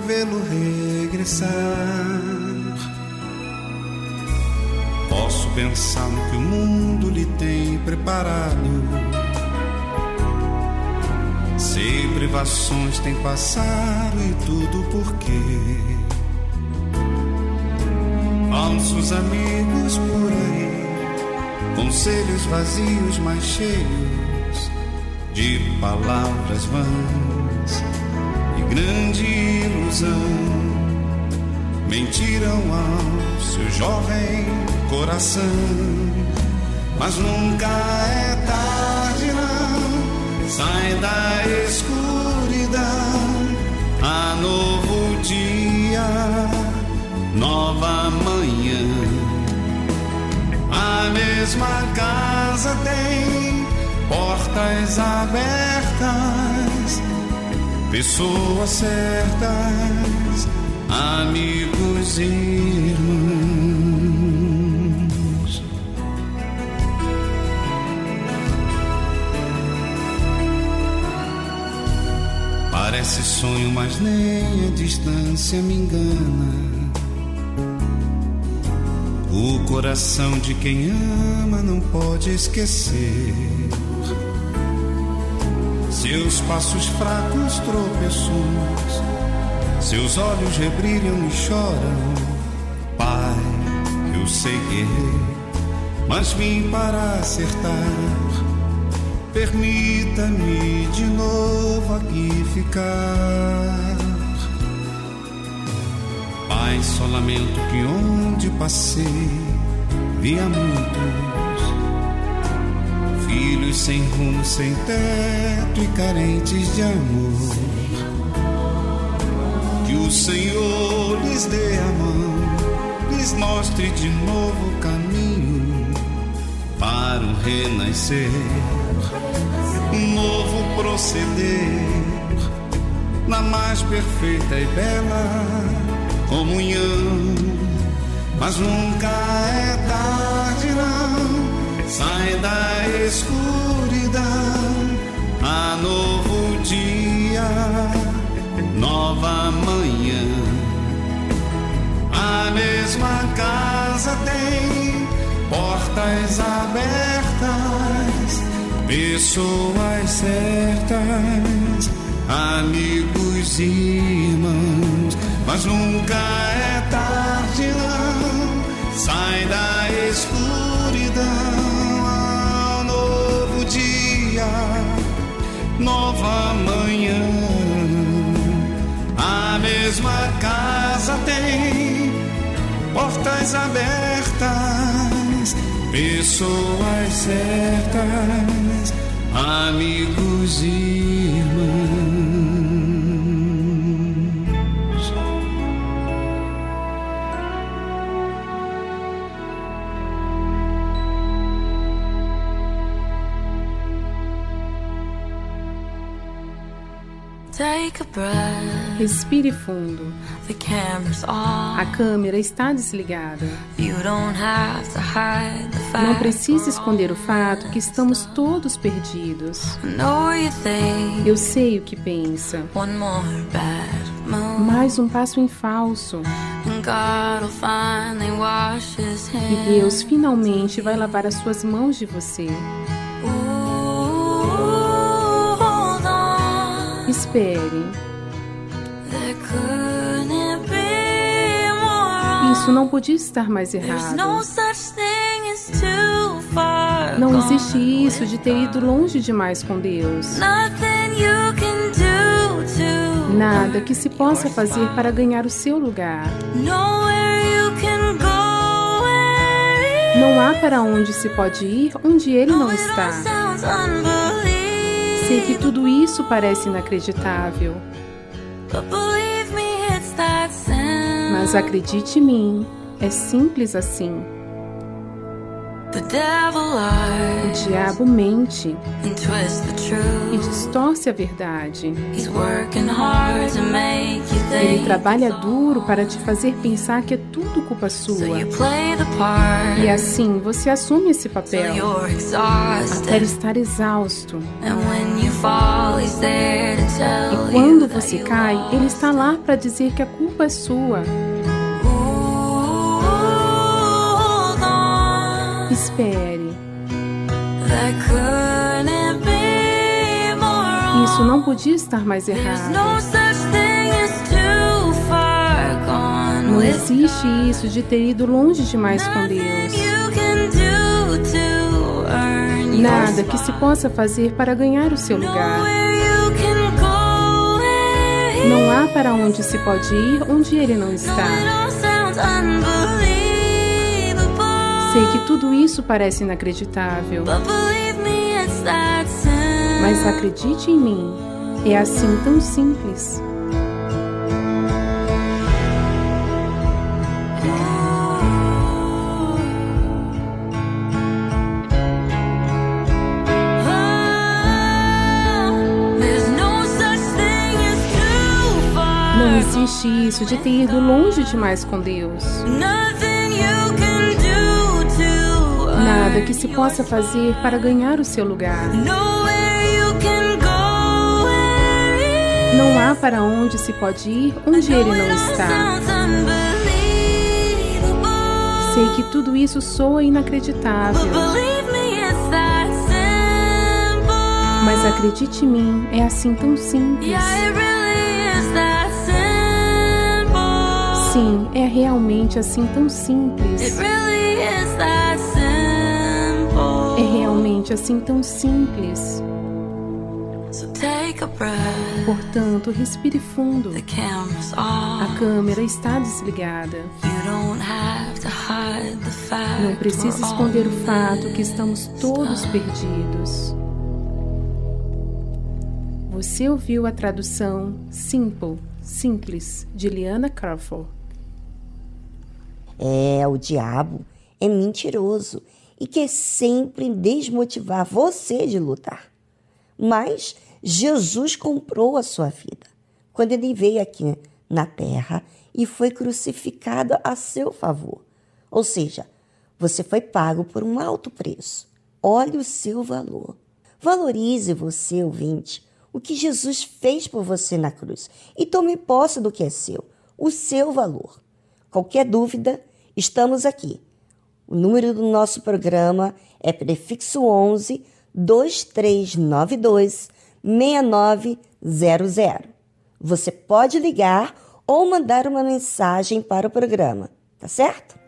vê-lo regressar. Posso pensar no que o mundo lhe tem preparado. Sei privações tem passado e tudo porque falsos amigos por aí, conselhos vazios mais cheios de palavras vãs ilusão mentiram ao seu jovem coração. Mas nunca é tarde, não. Sai da escuridão. Há novo dia, nova manhã. A mesma casa tem portas abertas, pessoas certas amigos e irmãos. Parece sonho, mas nem a distância me engana. O coração de quem ama não pode esquecer. Seus passos fracos, tropeços seus olhos rebrilham e choram, Pai, eu sei errei, mas vim para acertar. Permita-me de novo aqui ficar. Pai, só lamento que onde passei via muitos sem rumo, sem teto e carentes de amor que o Senhor lhes dê a mão, lhes mostre de novo o caminho para o renascer, um novo proceder na mais perfeita e bela comunhão. Mas nunca é tarde, não. Sai da escuridão, a novo dia nova manhã. A mesma casa tem portas abertas, pessoas certas, amigos e irmãos. Mas nunca é tarde, não. Sai da escuridão dia, nova manhã mesma casa tem portas abertas, pessoas certas, amigos e irmãos. Respire fundo. A câmera está desligada. Não precisa esconder o fato que estamos todos perdidos. Eu sei o que pensa. Mais um passo em falso. E Deus finalmente vai lavar as suas mãos de você. Espere. Isso não podia estar mais errado. Não existe isso de ter ido longe demais com Deus. Nada que se possa fazer para ganhar o seu lugar. Não há para onde se pode ir onde Ele não está sei que tudo isso parece inacreditável. Mas acredite em mim, é simples assim. O diabo mente e distorce a verdade. Ele trabalha duro para te fazer pensar que é tudo culpa sua. E assim você assume esse papel até estar exausto. E quando você cai, ele está lá para dizer que a culpa é sua. Espere. Isso não podia estar mais errado. Não existe isso de ter ido longe demais com Deus. Nada que se possa fazer para ganhar o seu lugar. Não há para onde se pode ir onde ele não está. Sei que tudo isso parece inacreditável. Mas acredite em mim, é assim tão simples. Não existe isso de ter ido longe demais com Deus. Nada que se possa fazer para ganhar o seu lugar. Não há para onde se pode ir onde ele não está. Sei que tudo isso soa inacreditável. Mas acredite em mim, é assim tão simples. Sim, é realmente assim tão simples. Realmente assim tão simples. Portanto, respire fundo. A câmera está desligada. Não precisa esconder o fato que estamos todos perdidos. Você ouviu a tradução Simple, Simples, de Liana Crawford. É, o diabo é mentiroso e quer sempre desmotivar você de lutar. Mas Jesus comprou a sua vida quando ele veio aqui na terra e foi crucificado a seu favor. Ou seja, você foi pago por um alto preço. Olhe o seu valor. Valorize você, ouvinte, o que Jesus fez por você na cruz e tome posse do que é seu, o seu valor. Qualquer dúvida, estamos aqui. O número do nosso programa é prefixo 11 2392 6900. Você pode ligar ou mandar uma mensagem para o programa, tá certo?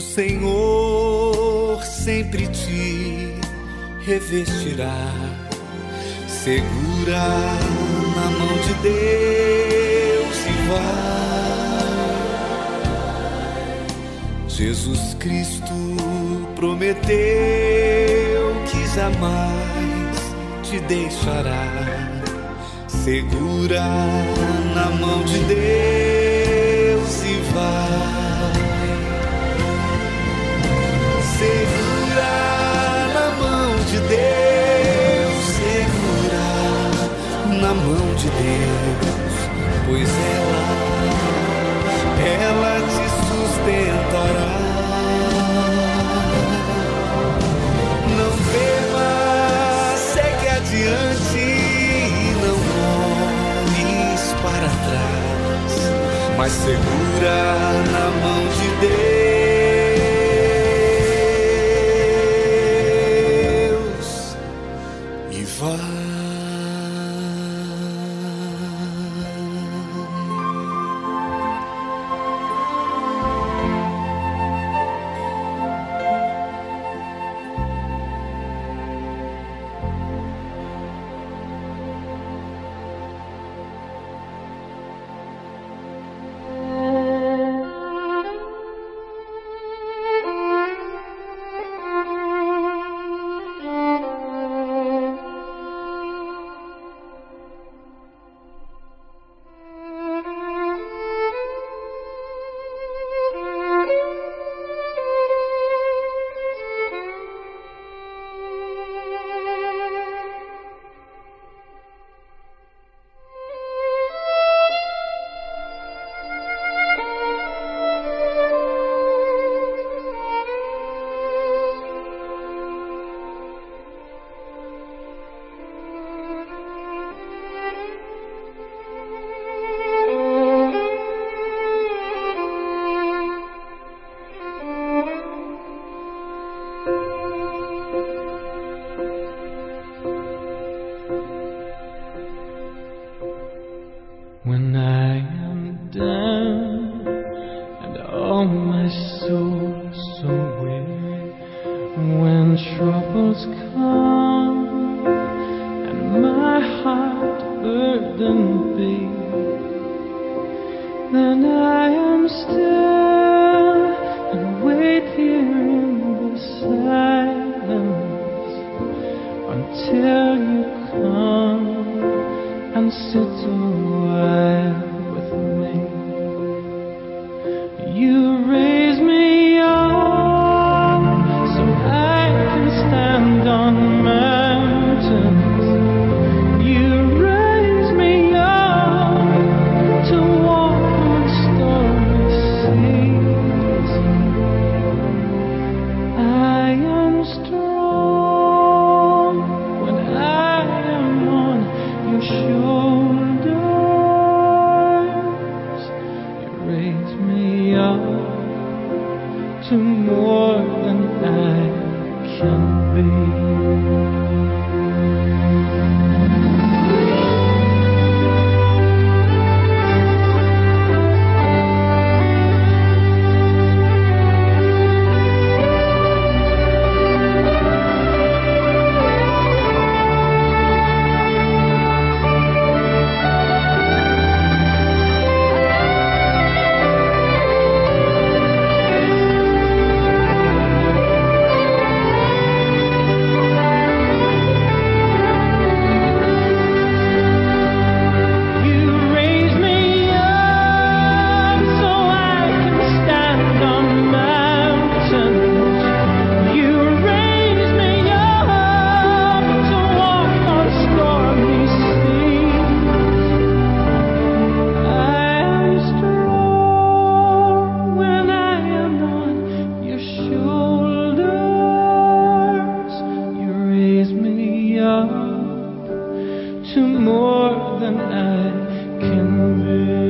Senhor sempre te revestirá, segura na mão de Deus e vai. Jesus Cristo prometeu que jamais te deixará, segura na mão de Deus e vai. na mão de Deus, pois ela, ela te sustentará. Não tema, segue adiante, não olhes para trás, mas segura na mão de Deus. to more than I can bear.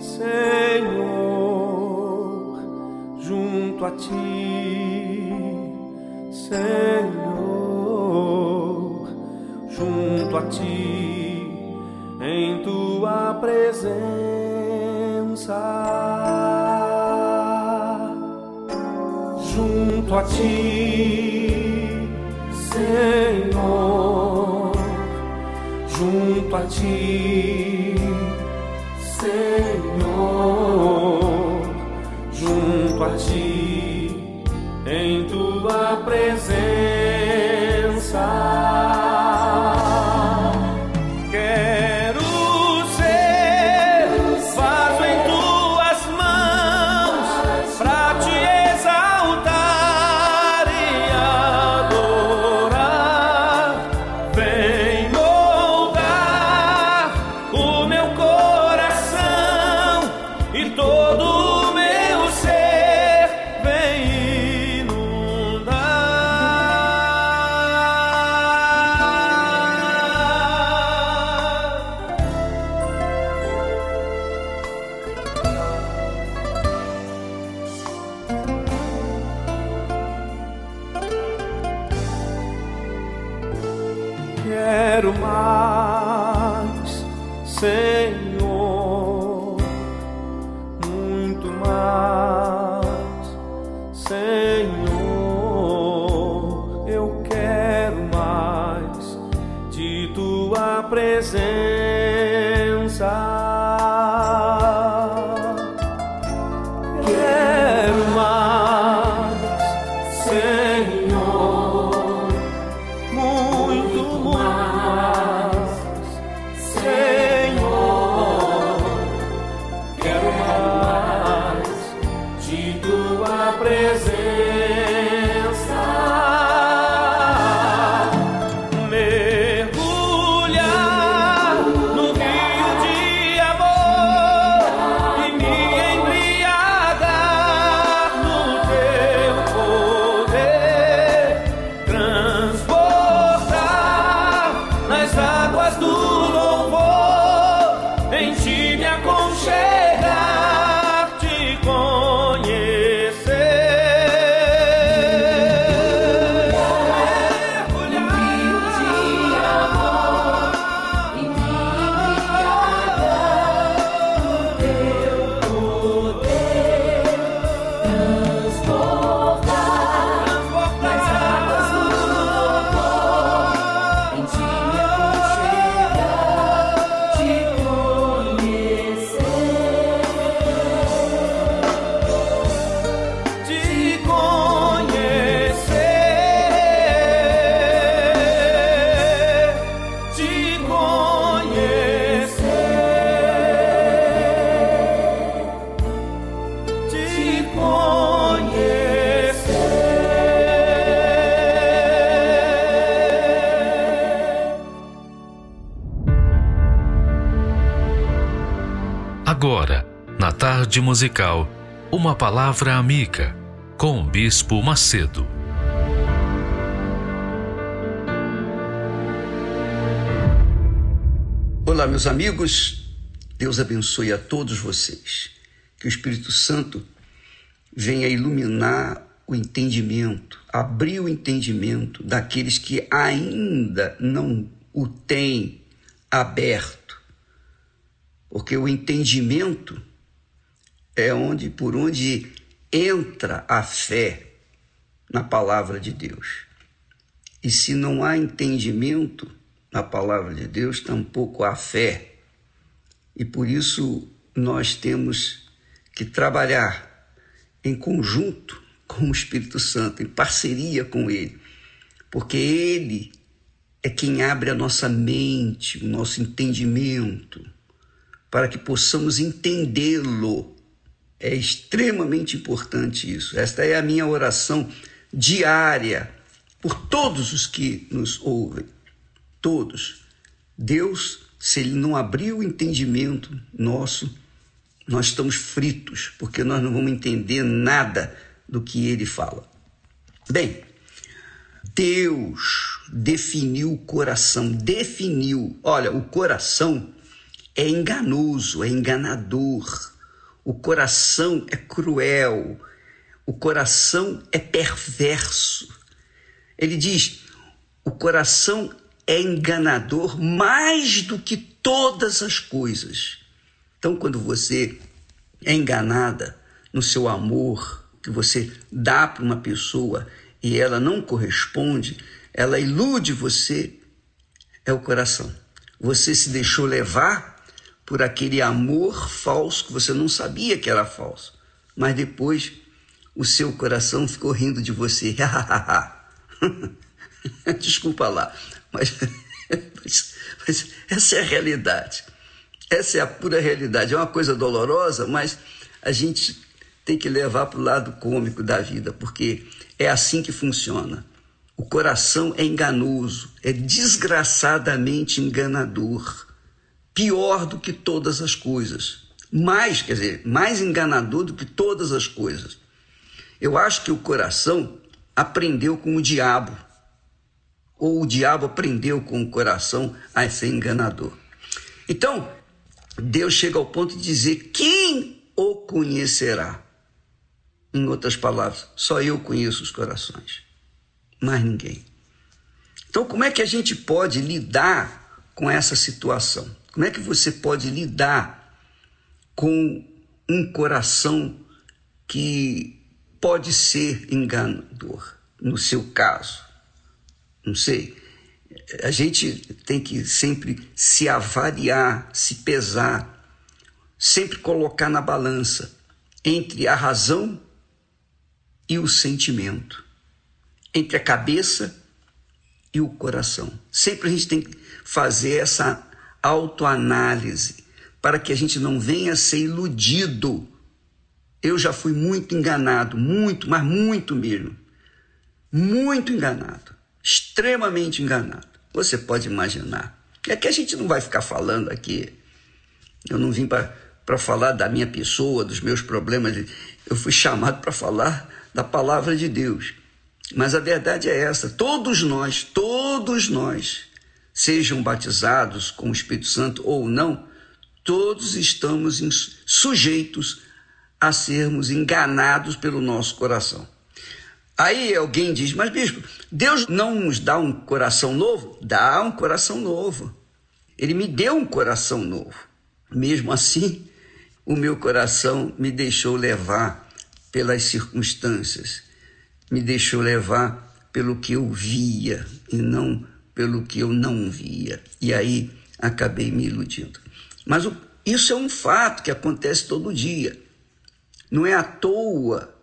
Senhor, junto a ti, Senhor, junto a ti, em tua presença. Junto a ti, Senhor junto a ti, Senhor, junto a ti, em tua presença. Musical Uma Palavra Amiga, com o Bispo Macedo. Olá, meus amigos, Deus abençoe a todos vocês. Que o Espírito Santo venha iluminar o entendimento, abrir o entendimento daqueles que ainda não o têm aberto. Porque o entendimento é onde por onde entra a fé na palavra de Deus. E se não há entendimento na palavra de Deus, tampouco há fé. E por isso nós temos que trabalhar em conjunto com o Espírito Santo, em parceria com ele, porque ele é quem abre a nossa mente, o nosso entendimento, para que possamos entendê-lo é extremamente importante isso. Esta é a minha oração diária por todos os que nos ouvem. Todos. Deus, se Ele não abrir o entendimento nosso, nós estamos fritos, porque nós não vamos entender nada do que Ele fala. Bem, Deus definiu o coração, definiu. Olha, o coração é enganoso, é enganador. O coração é cruel. O coração é perverso. Ele diz: o coração é enganador mais do que todas as coisas. Então, quando você é enganada no seu amor, que você dá para uma pessoa e ela não corresponde, ela ilude você, é o coração. Você se deixou levar por aquele amor falso que você não sabia que era falso, mas depois o seu coração ficou rindo de você. Desculpa lá, mas, mas, mas, essa é a realidade. Essa é a pura realidade. É uma coisa dolorosa, mas a gente tem que levar para o lado cômico da vida, porque é assim que funciona. O coração é enganoso, é desgraçadamente enganador, pior do que todas as coisas. Mais, quer dizer, mais enganador do que todas as coisas. Eu acho que o coração aprendeu com o diabo ou o diabo aprendeu com o coração a ser enganador. Então, Deus chega ao ponto de dizer: quem o conhecerá? Em outras palavras, só eu conheço os corações, mais ninguém. Então, como é que a gente pode lidar com essa situação? Como é que você pode lidar com um coração que pode ser enganador, no seu caso? não sei. A gente tem que sempre se avaliar, se pesar, sempre colocar na balança entre a razão e o sentimento, entre a cabeça e o coração. Sempre a gente tem que fazer essa autoanálise para que a gente não venha a ser iludido. Eu já fui muito enganado, muito, mas muito mesmo. Muito enganado extremamente enganado. Você pode imaginar. É que a gente não vai ficar falando aqui. Eu não vim para falar da minha pessoa, dos meus problemas. Eu fui chamado para falar da palavra de Deus. Mas a verdade é essa: todos nós, todos nós, sejam batizados com o Espírito Santo ou não, todos estamos sujeitos a sermos enganados pelo nosso coração. Aí alguém diz, mas bispo, Deus não nos dá um coração novo? Dá um coração novo. Ele me deu um coração novo. Mesmo assim, o meu coração me deixou levar pelas circunstâncias, me deixou levar pelo que eu via e não pelo que eu não via. E aí acabei me iludindo. Mas o, isso é um fato que acontece todo dia. Não é à toa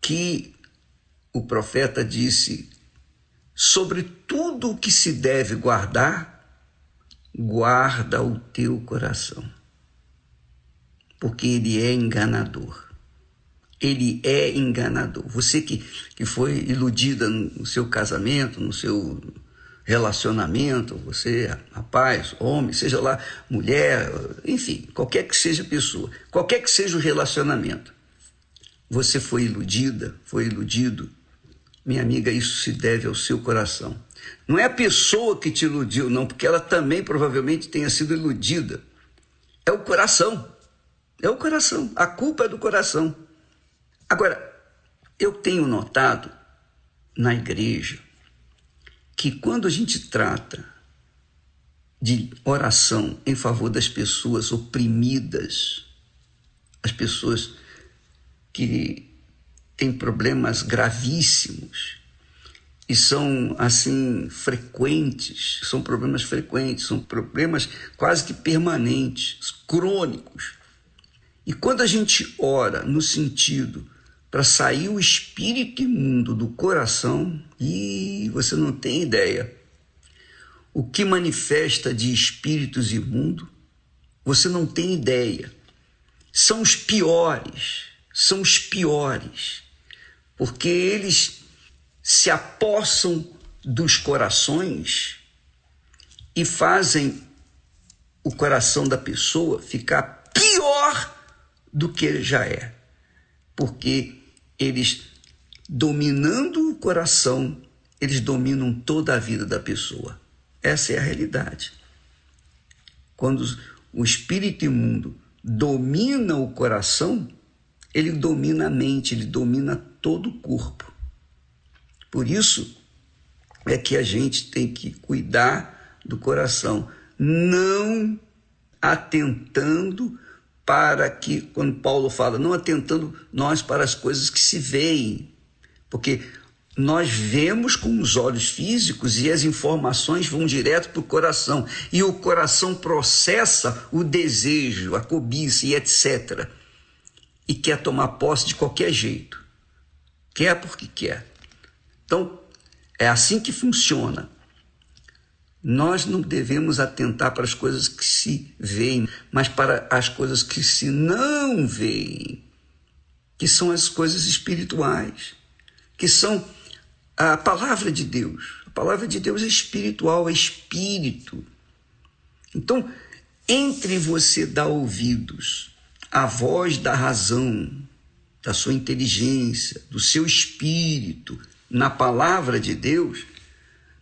que o profeta disse: sobre tudo o que se deve guardar, guarda o teu coração, porque ele é enganador. Ele é enganador. Você que, que foi iludida no seu casamento, no seu relacionamento, você, rapaz, homem, seja lá mulher, enfim, qualquer que seja a pessoa, qualquer que seja o relacionamento, você foi iludida, foi iludido, minha amiga, isso se deve ao seu coração. Não é a pessoa que te iludiu, não, porque ela também provavelmente tenha sido iludida. É o coração. É o coração. A culpa é do coração. Agora, eu tenho notado na igreja que quando a gente trata de oração em favor das pessoas oprimidas, as pessoas que tem problemas gravíssimos e são assim frequentes, são problemas frequentes, são problemas quase que permanentes, crônicos. E quando a gente ora no sentido para sair o espírito imundo do coração, e você não tem ideia o que manifesta de espíritos imundos, você não tem ideia. São os piores, são os piores porque eles se apossam dos corações e fazem o coração da pessoa ficar pior do que ele já é. Porque eles, dominando o coração, eles dominam toda a vida da pessoa. Essa é a realidade. Quando o espírito imundo domina o coração, ele domina a mente, ele domina todo o corpo. Por isso é que a gente tem que cuidar do coração, não atentando para que, quando Paulo fala, não atentando nós para as coisas que se veem, porque nós vemos com os olhos físicos e as informações vão direto para o coração. E o coração processa o desejo, a cobiça e etc. E quer tomar posse de qualquer jeito. Quer porque quer. Então, é assim que funciona. Nós não devemos atentar para as coisas que se veem, mas para as coisas que se não veem, que são as coisas espirituais, que são a palavra de Deus. A palavra de Deus é espiritual, é espírito. Então, entre você dar ouvidos à voz da razão, da sua inteligência, do seu espírito na palavra de Deus,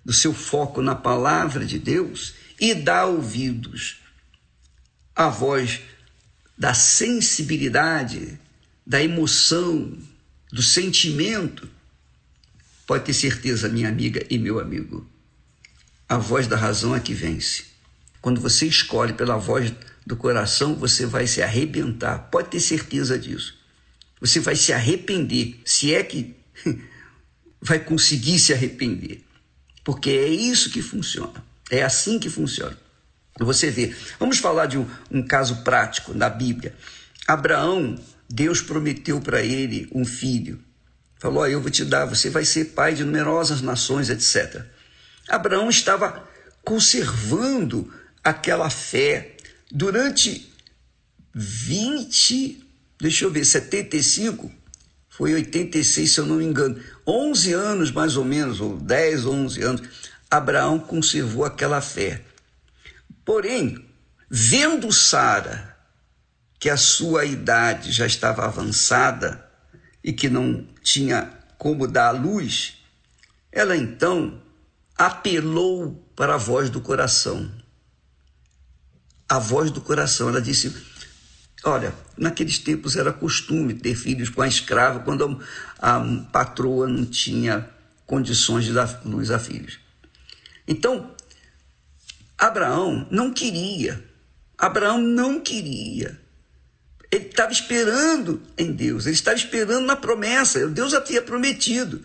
do seu foco na palavra de Deus, e dar ouvidos à voz da sensibilidade, da emoção, do sentimento, Pode ter certeza, minha amiga e meu amigo, a voz da razão é que vence. Quando você escolhe pela voz do coração, você vai se arrebentar. Pode ter certeza disso. Você vai se arrepender, se é que vai conseguir se arrepender. Porque é isso que funciona. É assim que funciona. Você vê. Vamos falar de um, um caso prático da Bíblia. Abraão, Deus prometeu para ele um filho. Falou: oh, Eu vou te dar, você vai ser pai de numerosas nações, etc. Abraão estava conservando aquela fé durante 20, deixa eu ver, 75, foi 86, se eu não me engano, 11 anos mais ou menos, ou 10, 11 anos, Abraão conservou aquela fé. Porém, vendo Sara que a sua idade já estava avançada e que não tinha como dar a luz, ela então apelou para a voz do coração. A voz do coração, ela disse: Olha, naqueles tempos era costume ter filhos com a escrava quando a, patroa não tinha condições de dar luz a filhos. Então, Abraão não queria. Abraão não queria. Ele estava esperando em Deus, ele estava esperando na promessa, Deus havia prometido.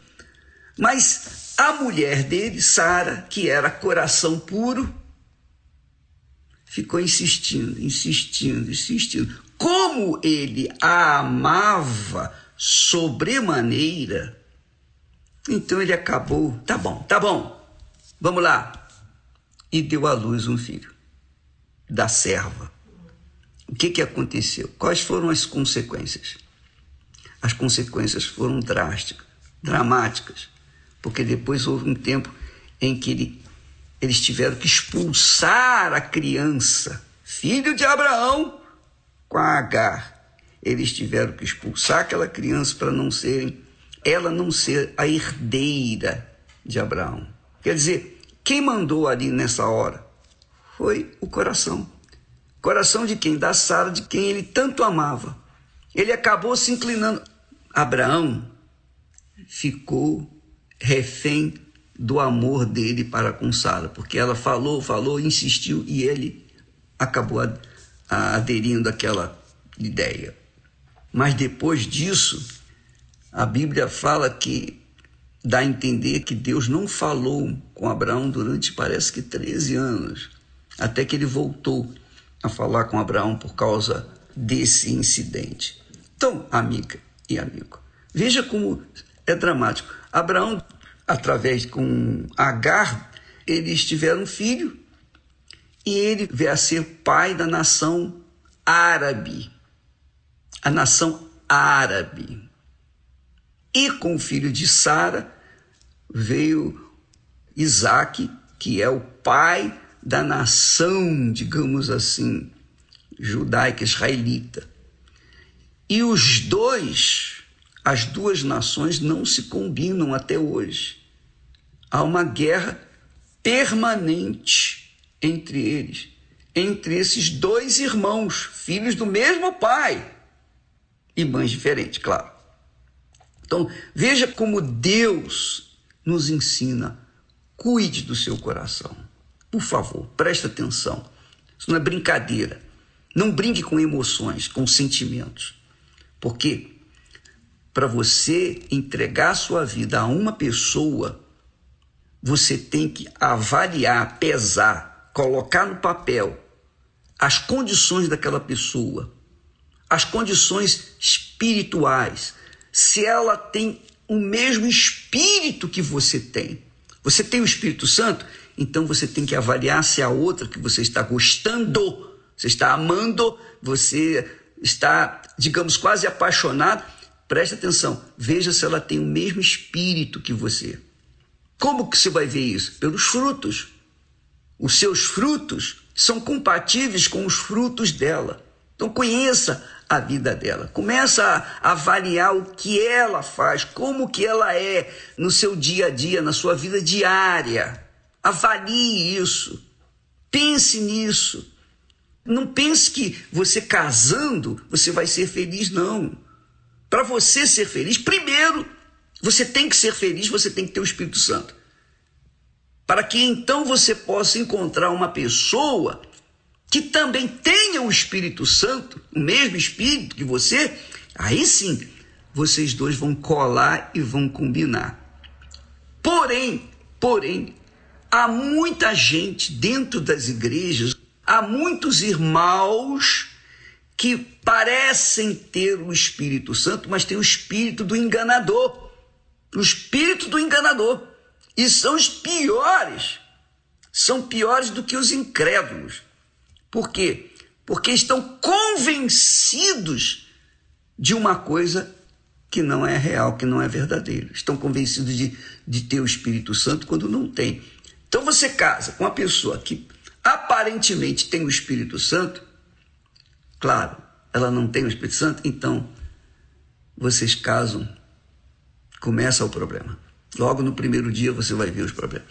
Mas a mulher dele, Sara, que era coração puro, ficou insistindo, insistindo, insistindo. Como ele a amava sobremaneira, então ele acabou, tá bom, tá bom, vamos lá. E deu à luz um filho da serva. O que, que aconteceu? Quais foram as consequências? As consequências foram drásticas, dramáticas, porque depois houve um tempo em que ele, eles tiveram que expulsar a criança, filho de Abraão, com a Agar. Eles tiveram que expulsar aquela criança para não serem, ela não ser a herdeira de Abraão. Quer dizer, quem mandou ali nessa hora foi o coração. Coração de quem? Da Sara, de quem ele tanto amava. Ele acabou se inclinando. Abraão ficou refém do amor dele para com Sara, porque ela falou, falou, insistiu e ele acabou aderindo àquela ideia. Mas depois disso, a Bíblia fala que dá a entender que Deus não falou com Abraão durante parece que 13 anos, até que ele voltou a falar com Abraão por causa desse incidente. Então, amiga e amigo, veja como é dramático. Abraão, através com Agar, eles tiveram um filho e ele veio a ser pai da nação árabe. A nação árabe. E com o filho de Sara veio Isaac, que é o pai da nação, digamos assim, judaica israelita. E os dois, as duas nações não se combinam até hoje. Há uma guerra permanente entre eles, entre esses dois irmãos, filhos do mesmo pai e mães diferentes, claro. Então, veja como Deus nos ensina. Cuide do seu coração. Por favor, preste atenção. Isso não é brincadeira. Não brinque com emoções, com sentimentos. Porque para você entregar sua vida a uma pessoa, você tem que avaliar, pesar, colocar no papel as condições daquela pessoa, as condições espirituais, se ela tem o mesmo espírito que você tem. Você tem o Espírito Santo, então você tem que avaliar se a outra que você está gostando, você está amando, você está, digamos, quase apaixonado. Preste atenção, veja se ela tem o mesmo espírito que você. Como que você vai ver isso? Pelos frutos. Os seus frutos são compatíveis com os frutos dela. Então conheça a vida dela. Começa a avaliar o que ela faz, como que ela é no seu dia a dia, na sua vida diária. Avalie isso. Pense nisso. Não pense que você casando, você vai ser feliz, não. Para você ser feliz, primeiro, você tem que ser feliz, você tem que ter o Espírito Santo. Para que então você possa encontrar uma pessoa que também tenha o Espírito Santo, o mesmo Espírito que você, aí sim vocês dois vão colar e vão combinar. Porém, porém, há muita gente dentro das igrejas, há muitos irmãos que parecem ter o Espírito Santo, mas tem o espírito do enganador. O espírito do enganador. E são os piores. São piores do que os incrédulos. Por quê? Porque estão convencidos de uma coisa que não é real, que não é verdadeira. Estão convencidos de, de ter o Espírito Santo quando não tem. Então você casa com uma pessoa que aparentemente tem o Espírito Santo, claro, ela não tem o Espírito Santo, então vocês casam, começa o problema. Logo no primeiro dia você vai ver os problemas.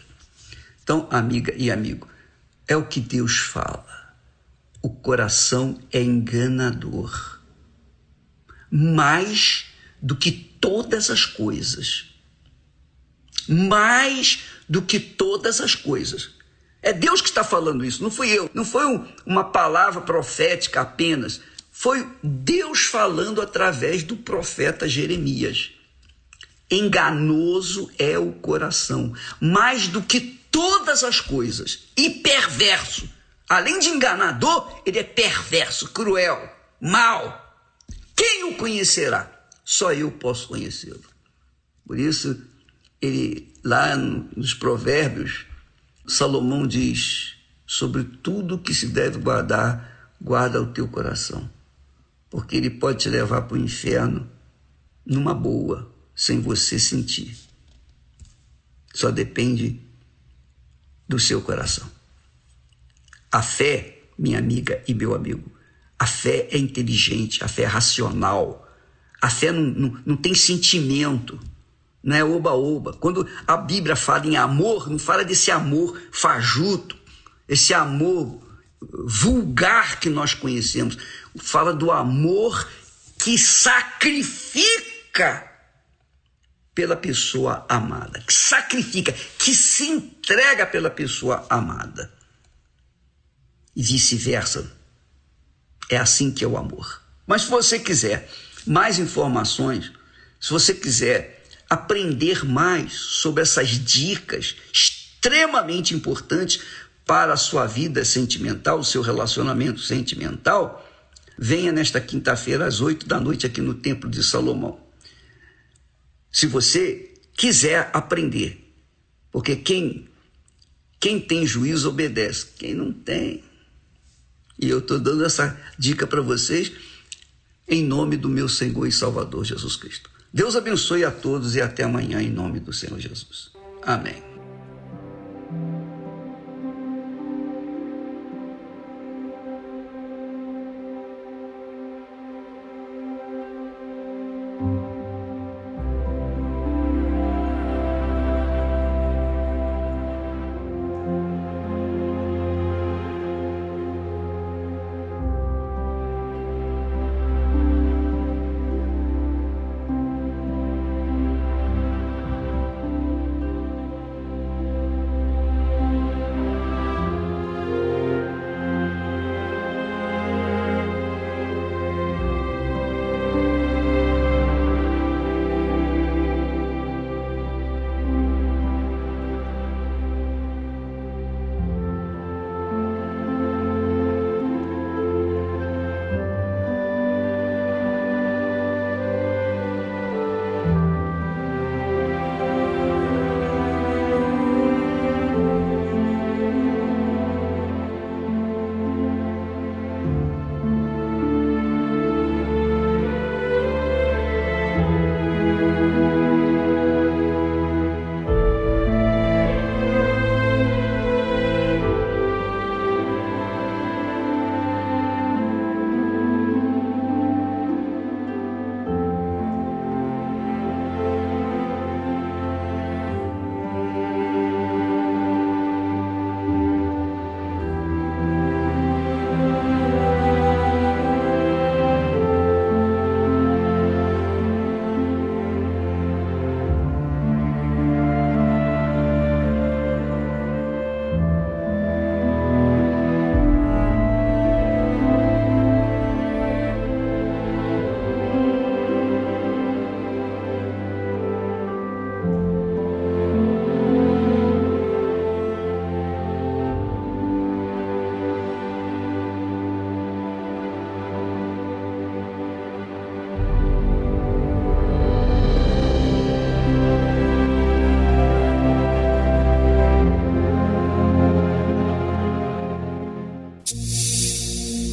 Então, amiga e amigo, é o que Deus fala o coração é enganador. Mais do que todas as coisas. Mais do que todas as coisas. É Deus que está falando isso, não fui eu. Não foi um, uma palavra profética apenas. Foi Deus falando através do profeta Jeremias. Enganoso é o coração, mais do que todas as coisas, e perverso Além de enganador, ele é perverso, cruel, mau. Quem o conhecerá? Só eu posso conhecê-lo. Por isso, ele lá nos Provérbios, Salomão diz: sobre tudo que se deve guardar, guarda o teu coração, porque ele pode te levar para o inferno numa boa, sem você sentir. Só depende do seu coração. A fé, minha amiga e meu amigo, a fé é inteligente, a fé é racional, a fé não, não, não tem sentimento, não é oba-oba. Quando a Bíblia fala em amor, não fala desse amor fajuto, esse amor vulgar que nós conhecemos. Fala do amor que sacrifica pela pessoa amada, que sacrifica, que se entrega pela pessoa amada e vice-versa. É assim que é o amor. Mas se você quiser mais informações, se você quiser aprender mais sobre essas dicas extremamente importantes para a sua vida sentimental, o seu relacionamento sentimental, venha nesta quinta-feira às oito da noite aqui no Templo de Salomão. Se você quiser aprender, porque quem quem tem juízo obedece, quem não tem e eu estou dando essa dica para vocês em nome do meu Senhor e Salvador Jesus Cristo. Deus abençoe a todos e até amanhã em nome do Senhor Jesus. Amém.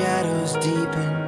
shadows deepen.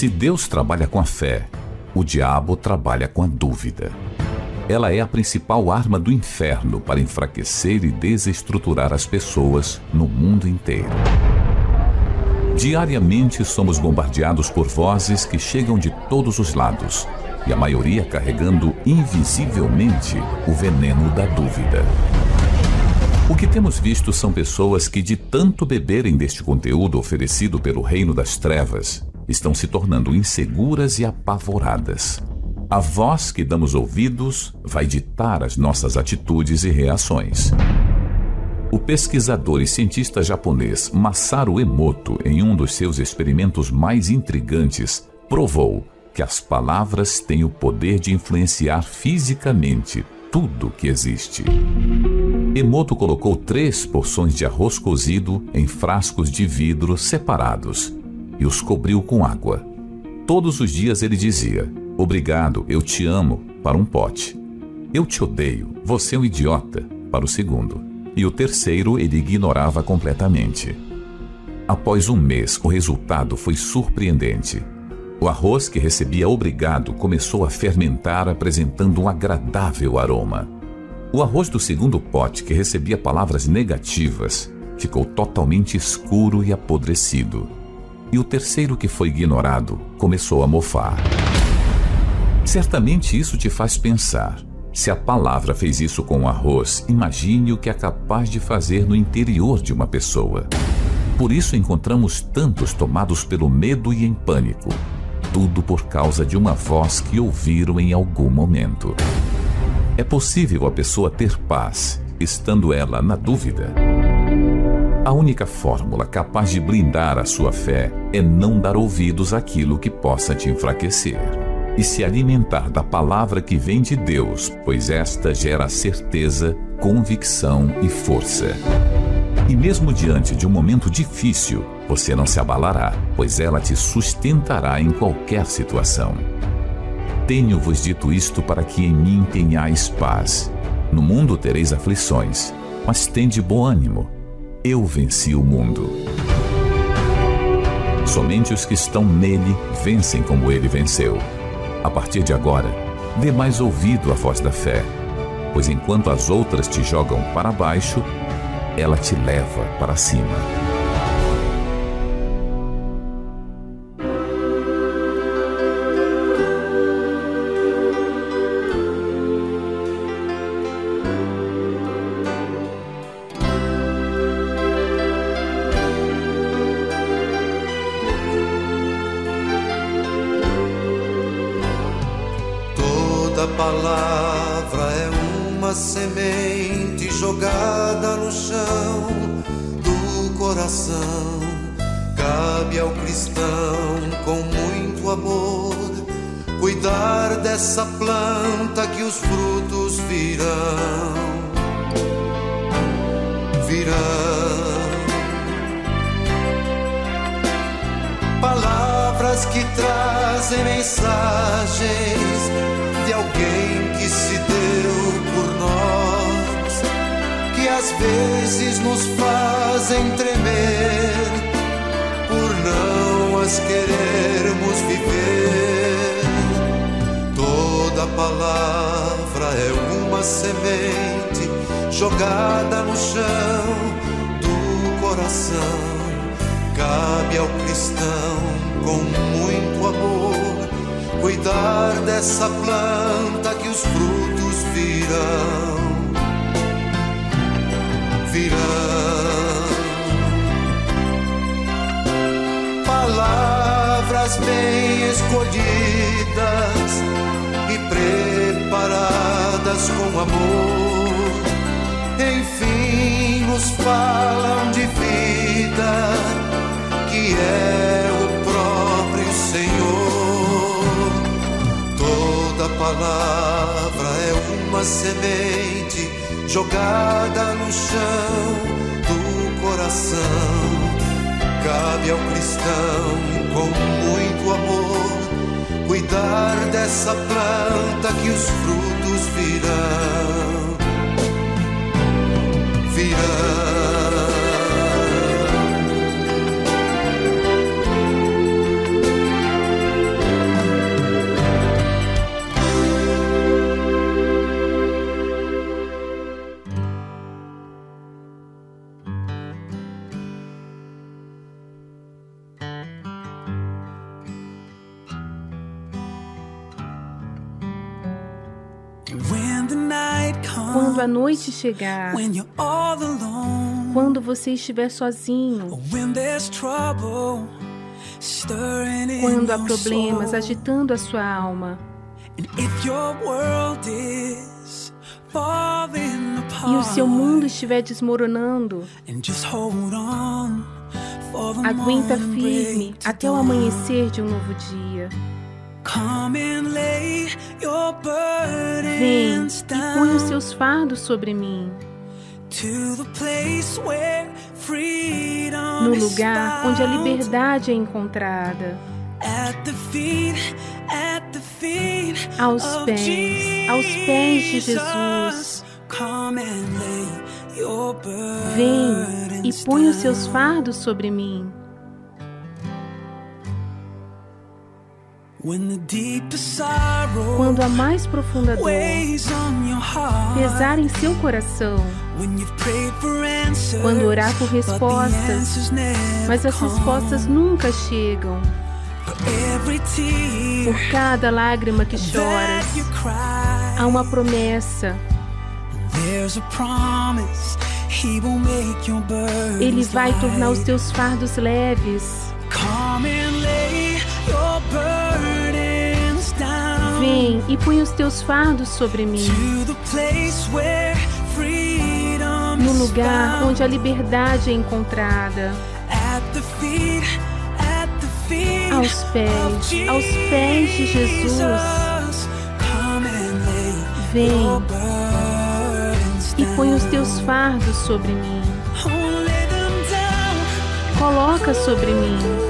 Se Deus trabalha com a fé, o diabo trabalha com a dúvida. Ela é a principal arma do inferno para enfraquecer e desestruturar as pessoas no mundo inteiro. Diariamente somos bombardeados por vozes que chegam de todos os lados, e a maioria carregando invisivelmente o veneno da dúvida. O que temos visto são pessoas que, de tanto beberem deste conteúdo oferecido pelo reino das trevas, estão se tornando inseguras e apavoradas. A voz que damos ouvidos vai ditar as nossas atitudes e reações. O pesquisador e cientista japonês Masaru Emoto, em um dos seus experimentos mais intrigantes, provou que as palavras têm o poder de influenciar fisicamente tudo que existe. Emoto colocou três porções de arroz cozido em frascos de vidro separados e os cobriu com água. Todos os dias ele dizia: Obrigado, eu te amo, para um pote. Eu te odeio, você é um idiota, para o segundo. E o terceiro ele ignorava completamente. Após um mês, o resultado foi surpreendente. O arroz que recebia obrigado começou a fermentar, apresentando um agradável aroma. O arroz do segundo pote, que recebia palavras negativas, ficou totalmente escuro e apodrecido e o terceiro que foi ignorado começou a mofar. Certamente isso te faz pensar. Se a palavra fez isso com o arroz, imagine o que é capaz de fazer no interior de uma pessoa. Por isso encontramos tantos tomados pelo medo e em pânico. Tudo por causa de uma voz que ouviram em algum momento. É possível a pessoa ter paz, estando ela na dúvida. A única fórmula capaz de blindar a sua fé é não dar ouvidos àquilo que possa te enfraquecer e se alimentar da palavra que vem de Deus, pois esta gera certeza, convicção e força. E mesmo diante de um momento difícil, você não se abalará, pois ela te sustentará em qualquer situação. Tenho-vos dito isto para que em mim tenhais paz. No mundo tereis aflições, mas tende bom ânimo eu venci o mundo. Somente os que estão nele vencem como ele venceu. A partir de agora, dê mais ouvido à voz da fé, pois enquanto as outras te jogam para baixo, ela te leva para cima. Quando a noite chegar, quando você estiver sozinho, quando há problemas agitando a sua alma, e o seu mundo estiver desmoronando, aguenta firme até o amanhecer de um novo dia. Vem e põe os seus fardos sobre mim. No lugar onde a liberdade é encontrada. Aos pés, aos pés de Jesus. Vem e põe os seus fardos sobre mim. Quando a mais profunda dor pesar em seu coração, quando orar por respostas, mas as respostas nunca chegam. Por cada lágrima que choras, há uma promessa. Ele vai tornar os teus fardos leves. Vem e põe os teus fardos sobre mim. No lugar onde a liberdade é encontrada. Aos pés, aos pés de Jesus. Vem e põe os teus fardos sobre mim. Coloca sobre mim.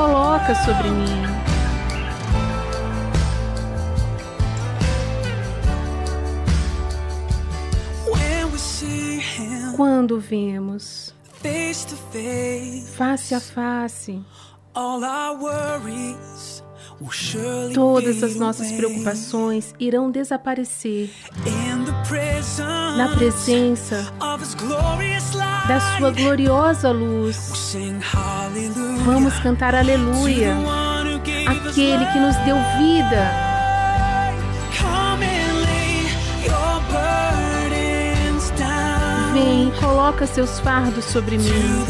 Coloca sobre mim. Quando vemos face a face, todas as nossas preocupações irão desaparecer na presença da Sua gloriosa luz. Vamos cantar aleluia, aquele que nos deu vida. Vem, coloca seus fardos sobre mim.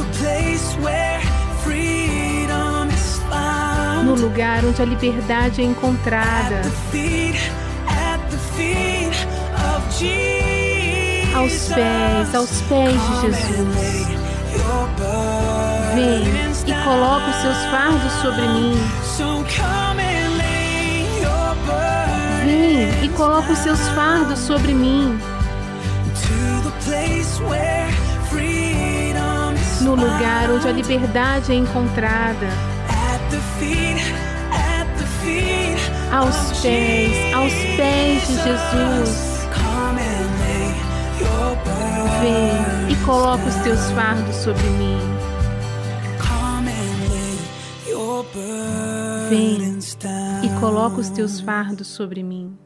No lugar onde a liberdade é encontrada aos pés, aos pés de Jesus. Vem e coloca os seus fardos sobre mim. Vem e coloca os seus fardos sobre mim. No lugar onde a liberdade é encontrada. Aos pés, aos pés de Jesus. Vem e coloca os teus fardos sobre mim. Vem e coloca os teus fardos sobre mim.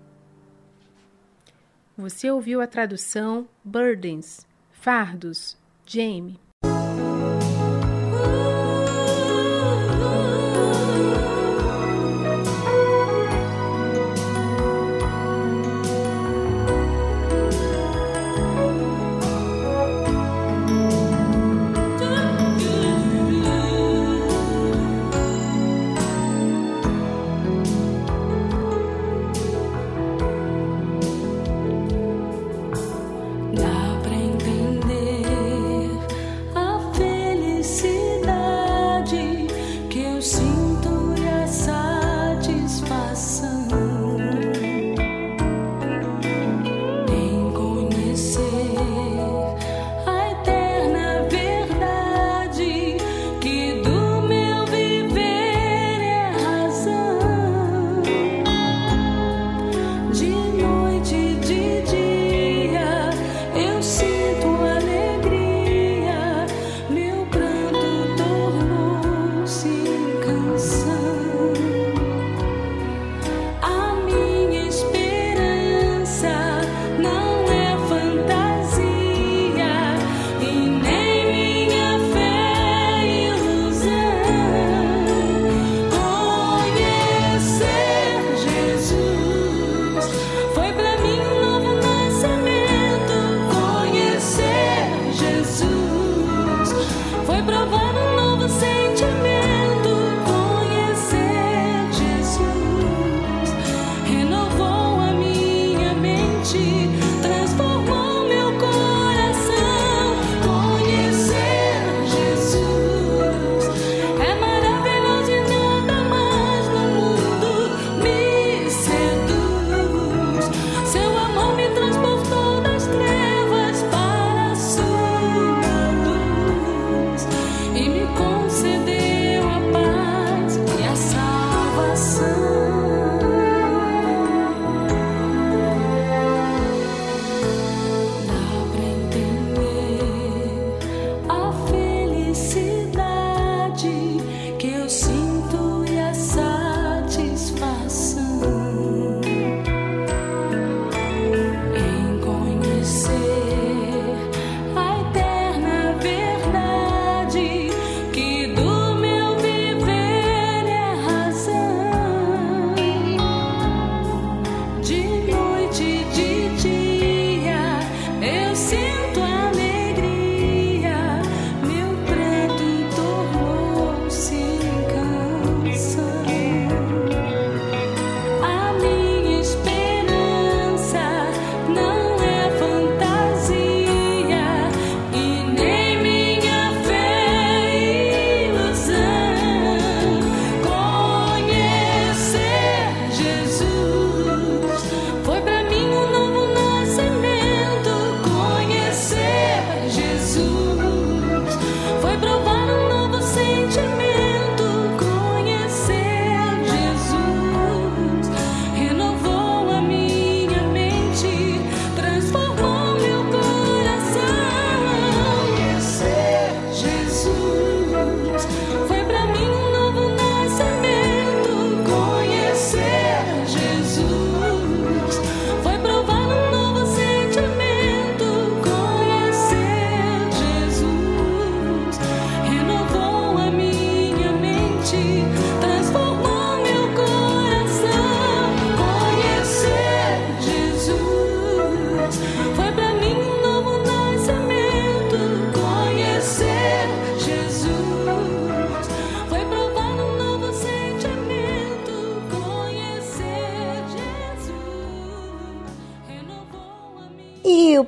Você ouviu a tradução Burdens, Fardos, Jamie.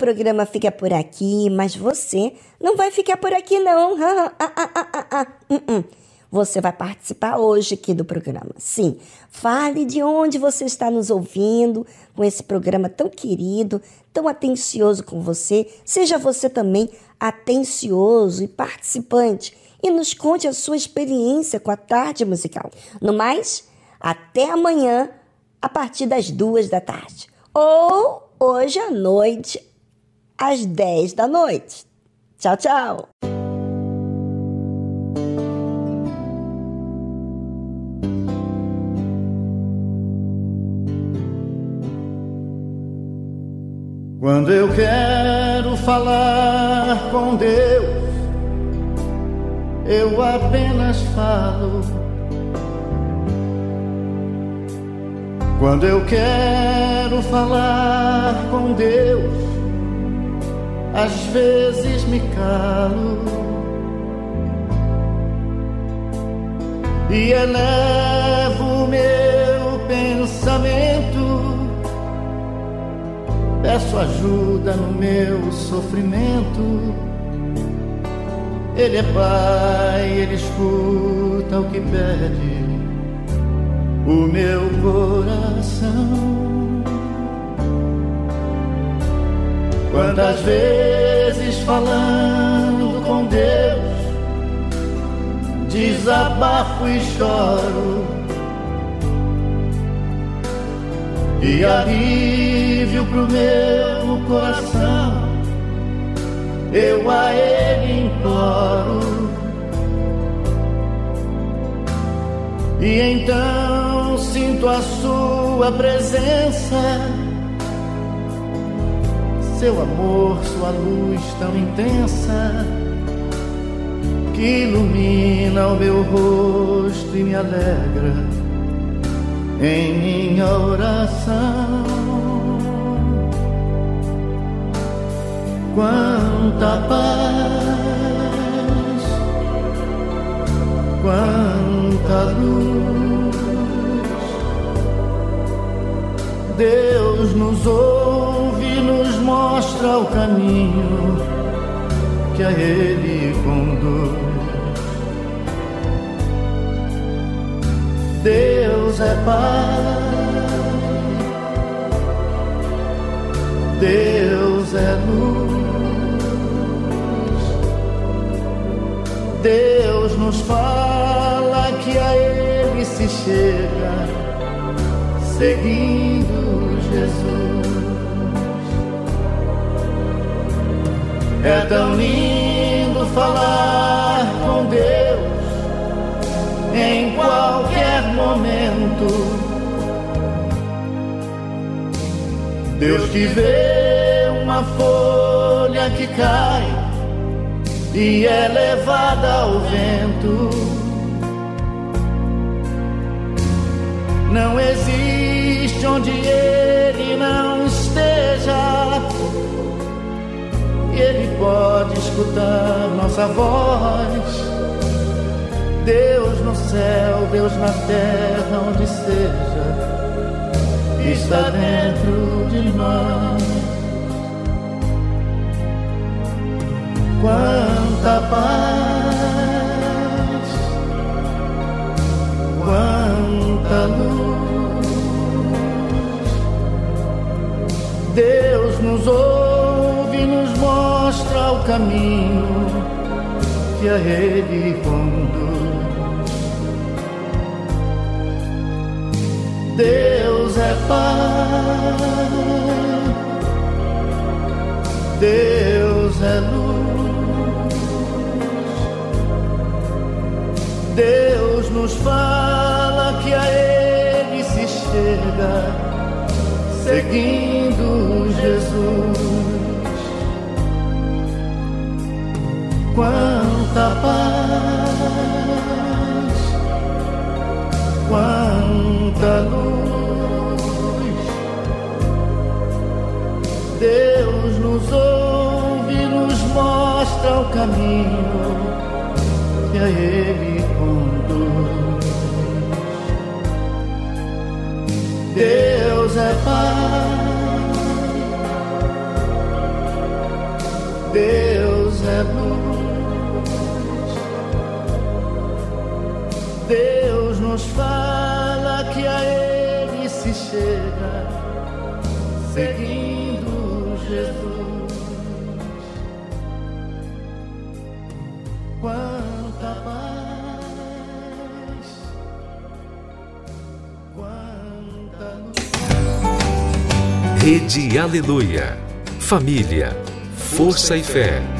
Programa fica por aqui, mas você não vai ficar por aqui, não. Você vai participar hoje aqui do programa. Sim, fale de onde você está nos ouvindo com esse programa tão querido, tão atencioso com você. Seja você também atencioso e participante e nos conte a sua experiência com a tarde musical. No mais, até amanhã, a partir das duas da tarde. Ou hoje à noite, às dez da noite. Tchau, tchau! Quando eu quero falar com Deus, eu apenas falo. Quando eu quero falar com Deus, às vezes me calo e elevo meu pensamento Peço ajuda no meu sofrimento. Ele é pai, ele escuta o que pede o meu coração. Quantas vezes falando com Deus, desabafo e choro e alívio pro meu coração. Eu a Ele imploro. E então sinto a Sua presença, Seu amor, Sua luz tão intensa, que ilumina o meu rosto e me alegra em minha oração. Quanta paz, quanta luz. Deus nos ouve, mostra o caminho que a Ele conduz. Deus é Pai, Deus é luz, Deus nos fala que a Ele se chega, seguindo Jesus. É tão lindo falar com Deus em qualquer momento. Deus que vê uma folha que cai e é levada ao vento. Não existe onde ele não esteja. Ele pode escutar nossa voz Deus no céu, Deus na terra, onde seja, está dentro de nós. Quanta paz, quanta luz. Deus nos ouve, nos mostra o caminho que a Ele conduz. Deus é Pai, Deus é luz, Deus nos fala que a Ele se chega, seguindo Jesus. Quanta paz quanta luz. Deus nos ouve, nos mostra o caminho que a Ele conduz. Deus é Pai, Deus nos fala que a Ele se chega, seguindo Jesus. Quanta paz, quanta luz. Rede Aleluia. Família, força e fé.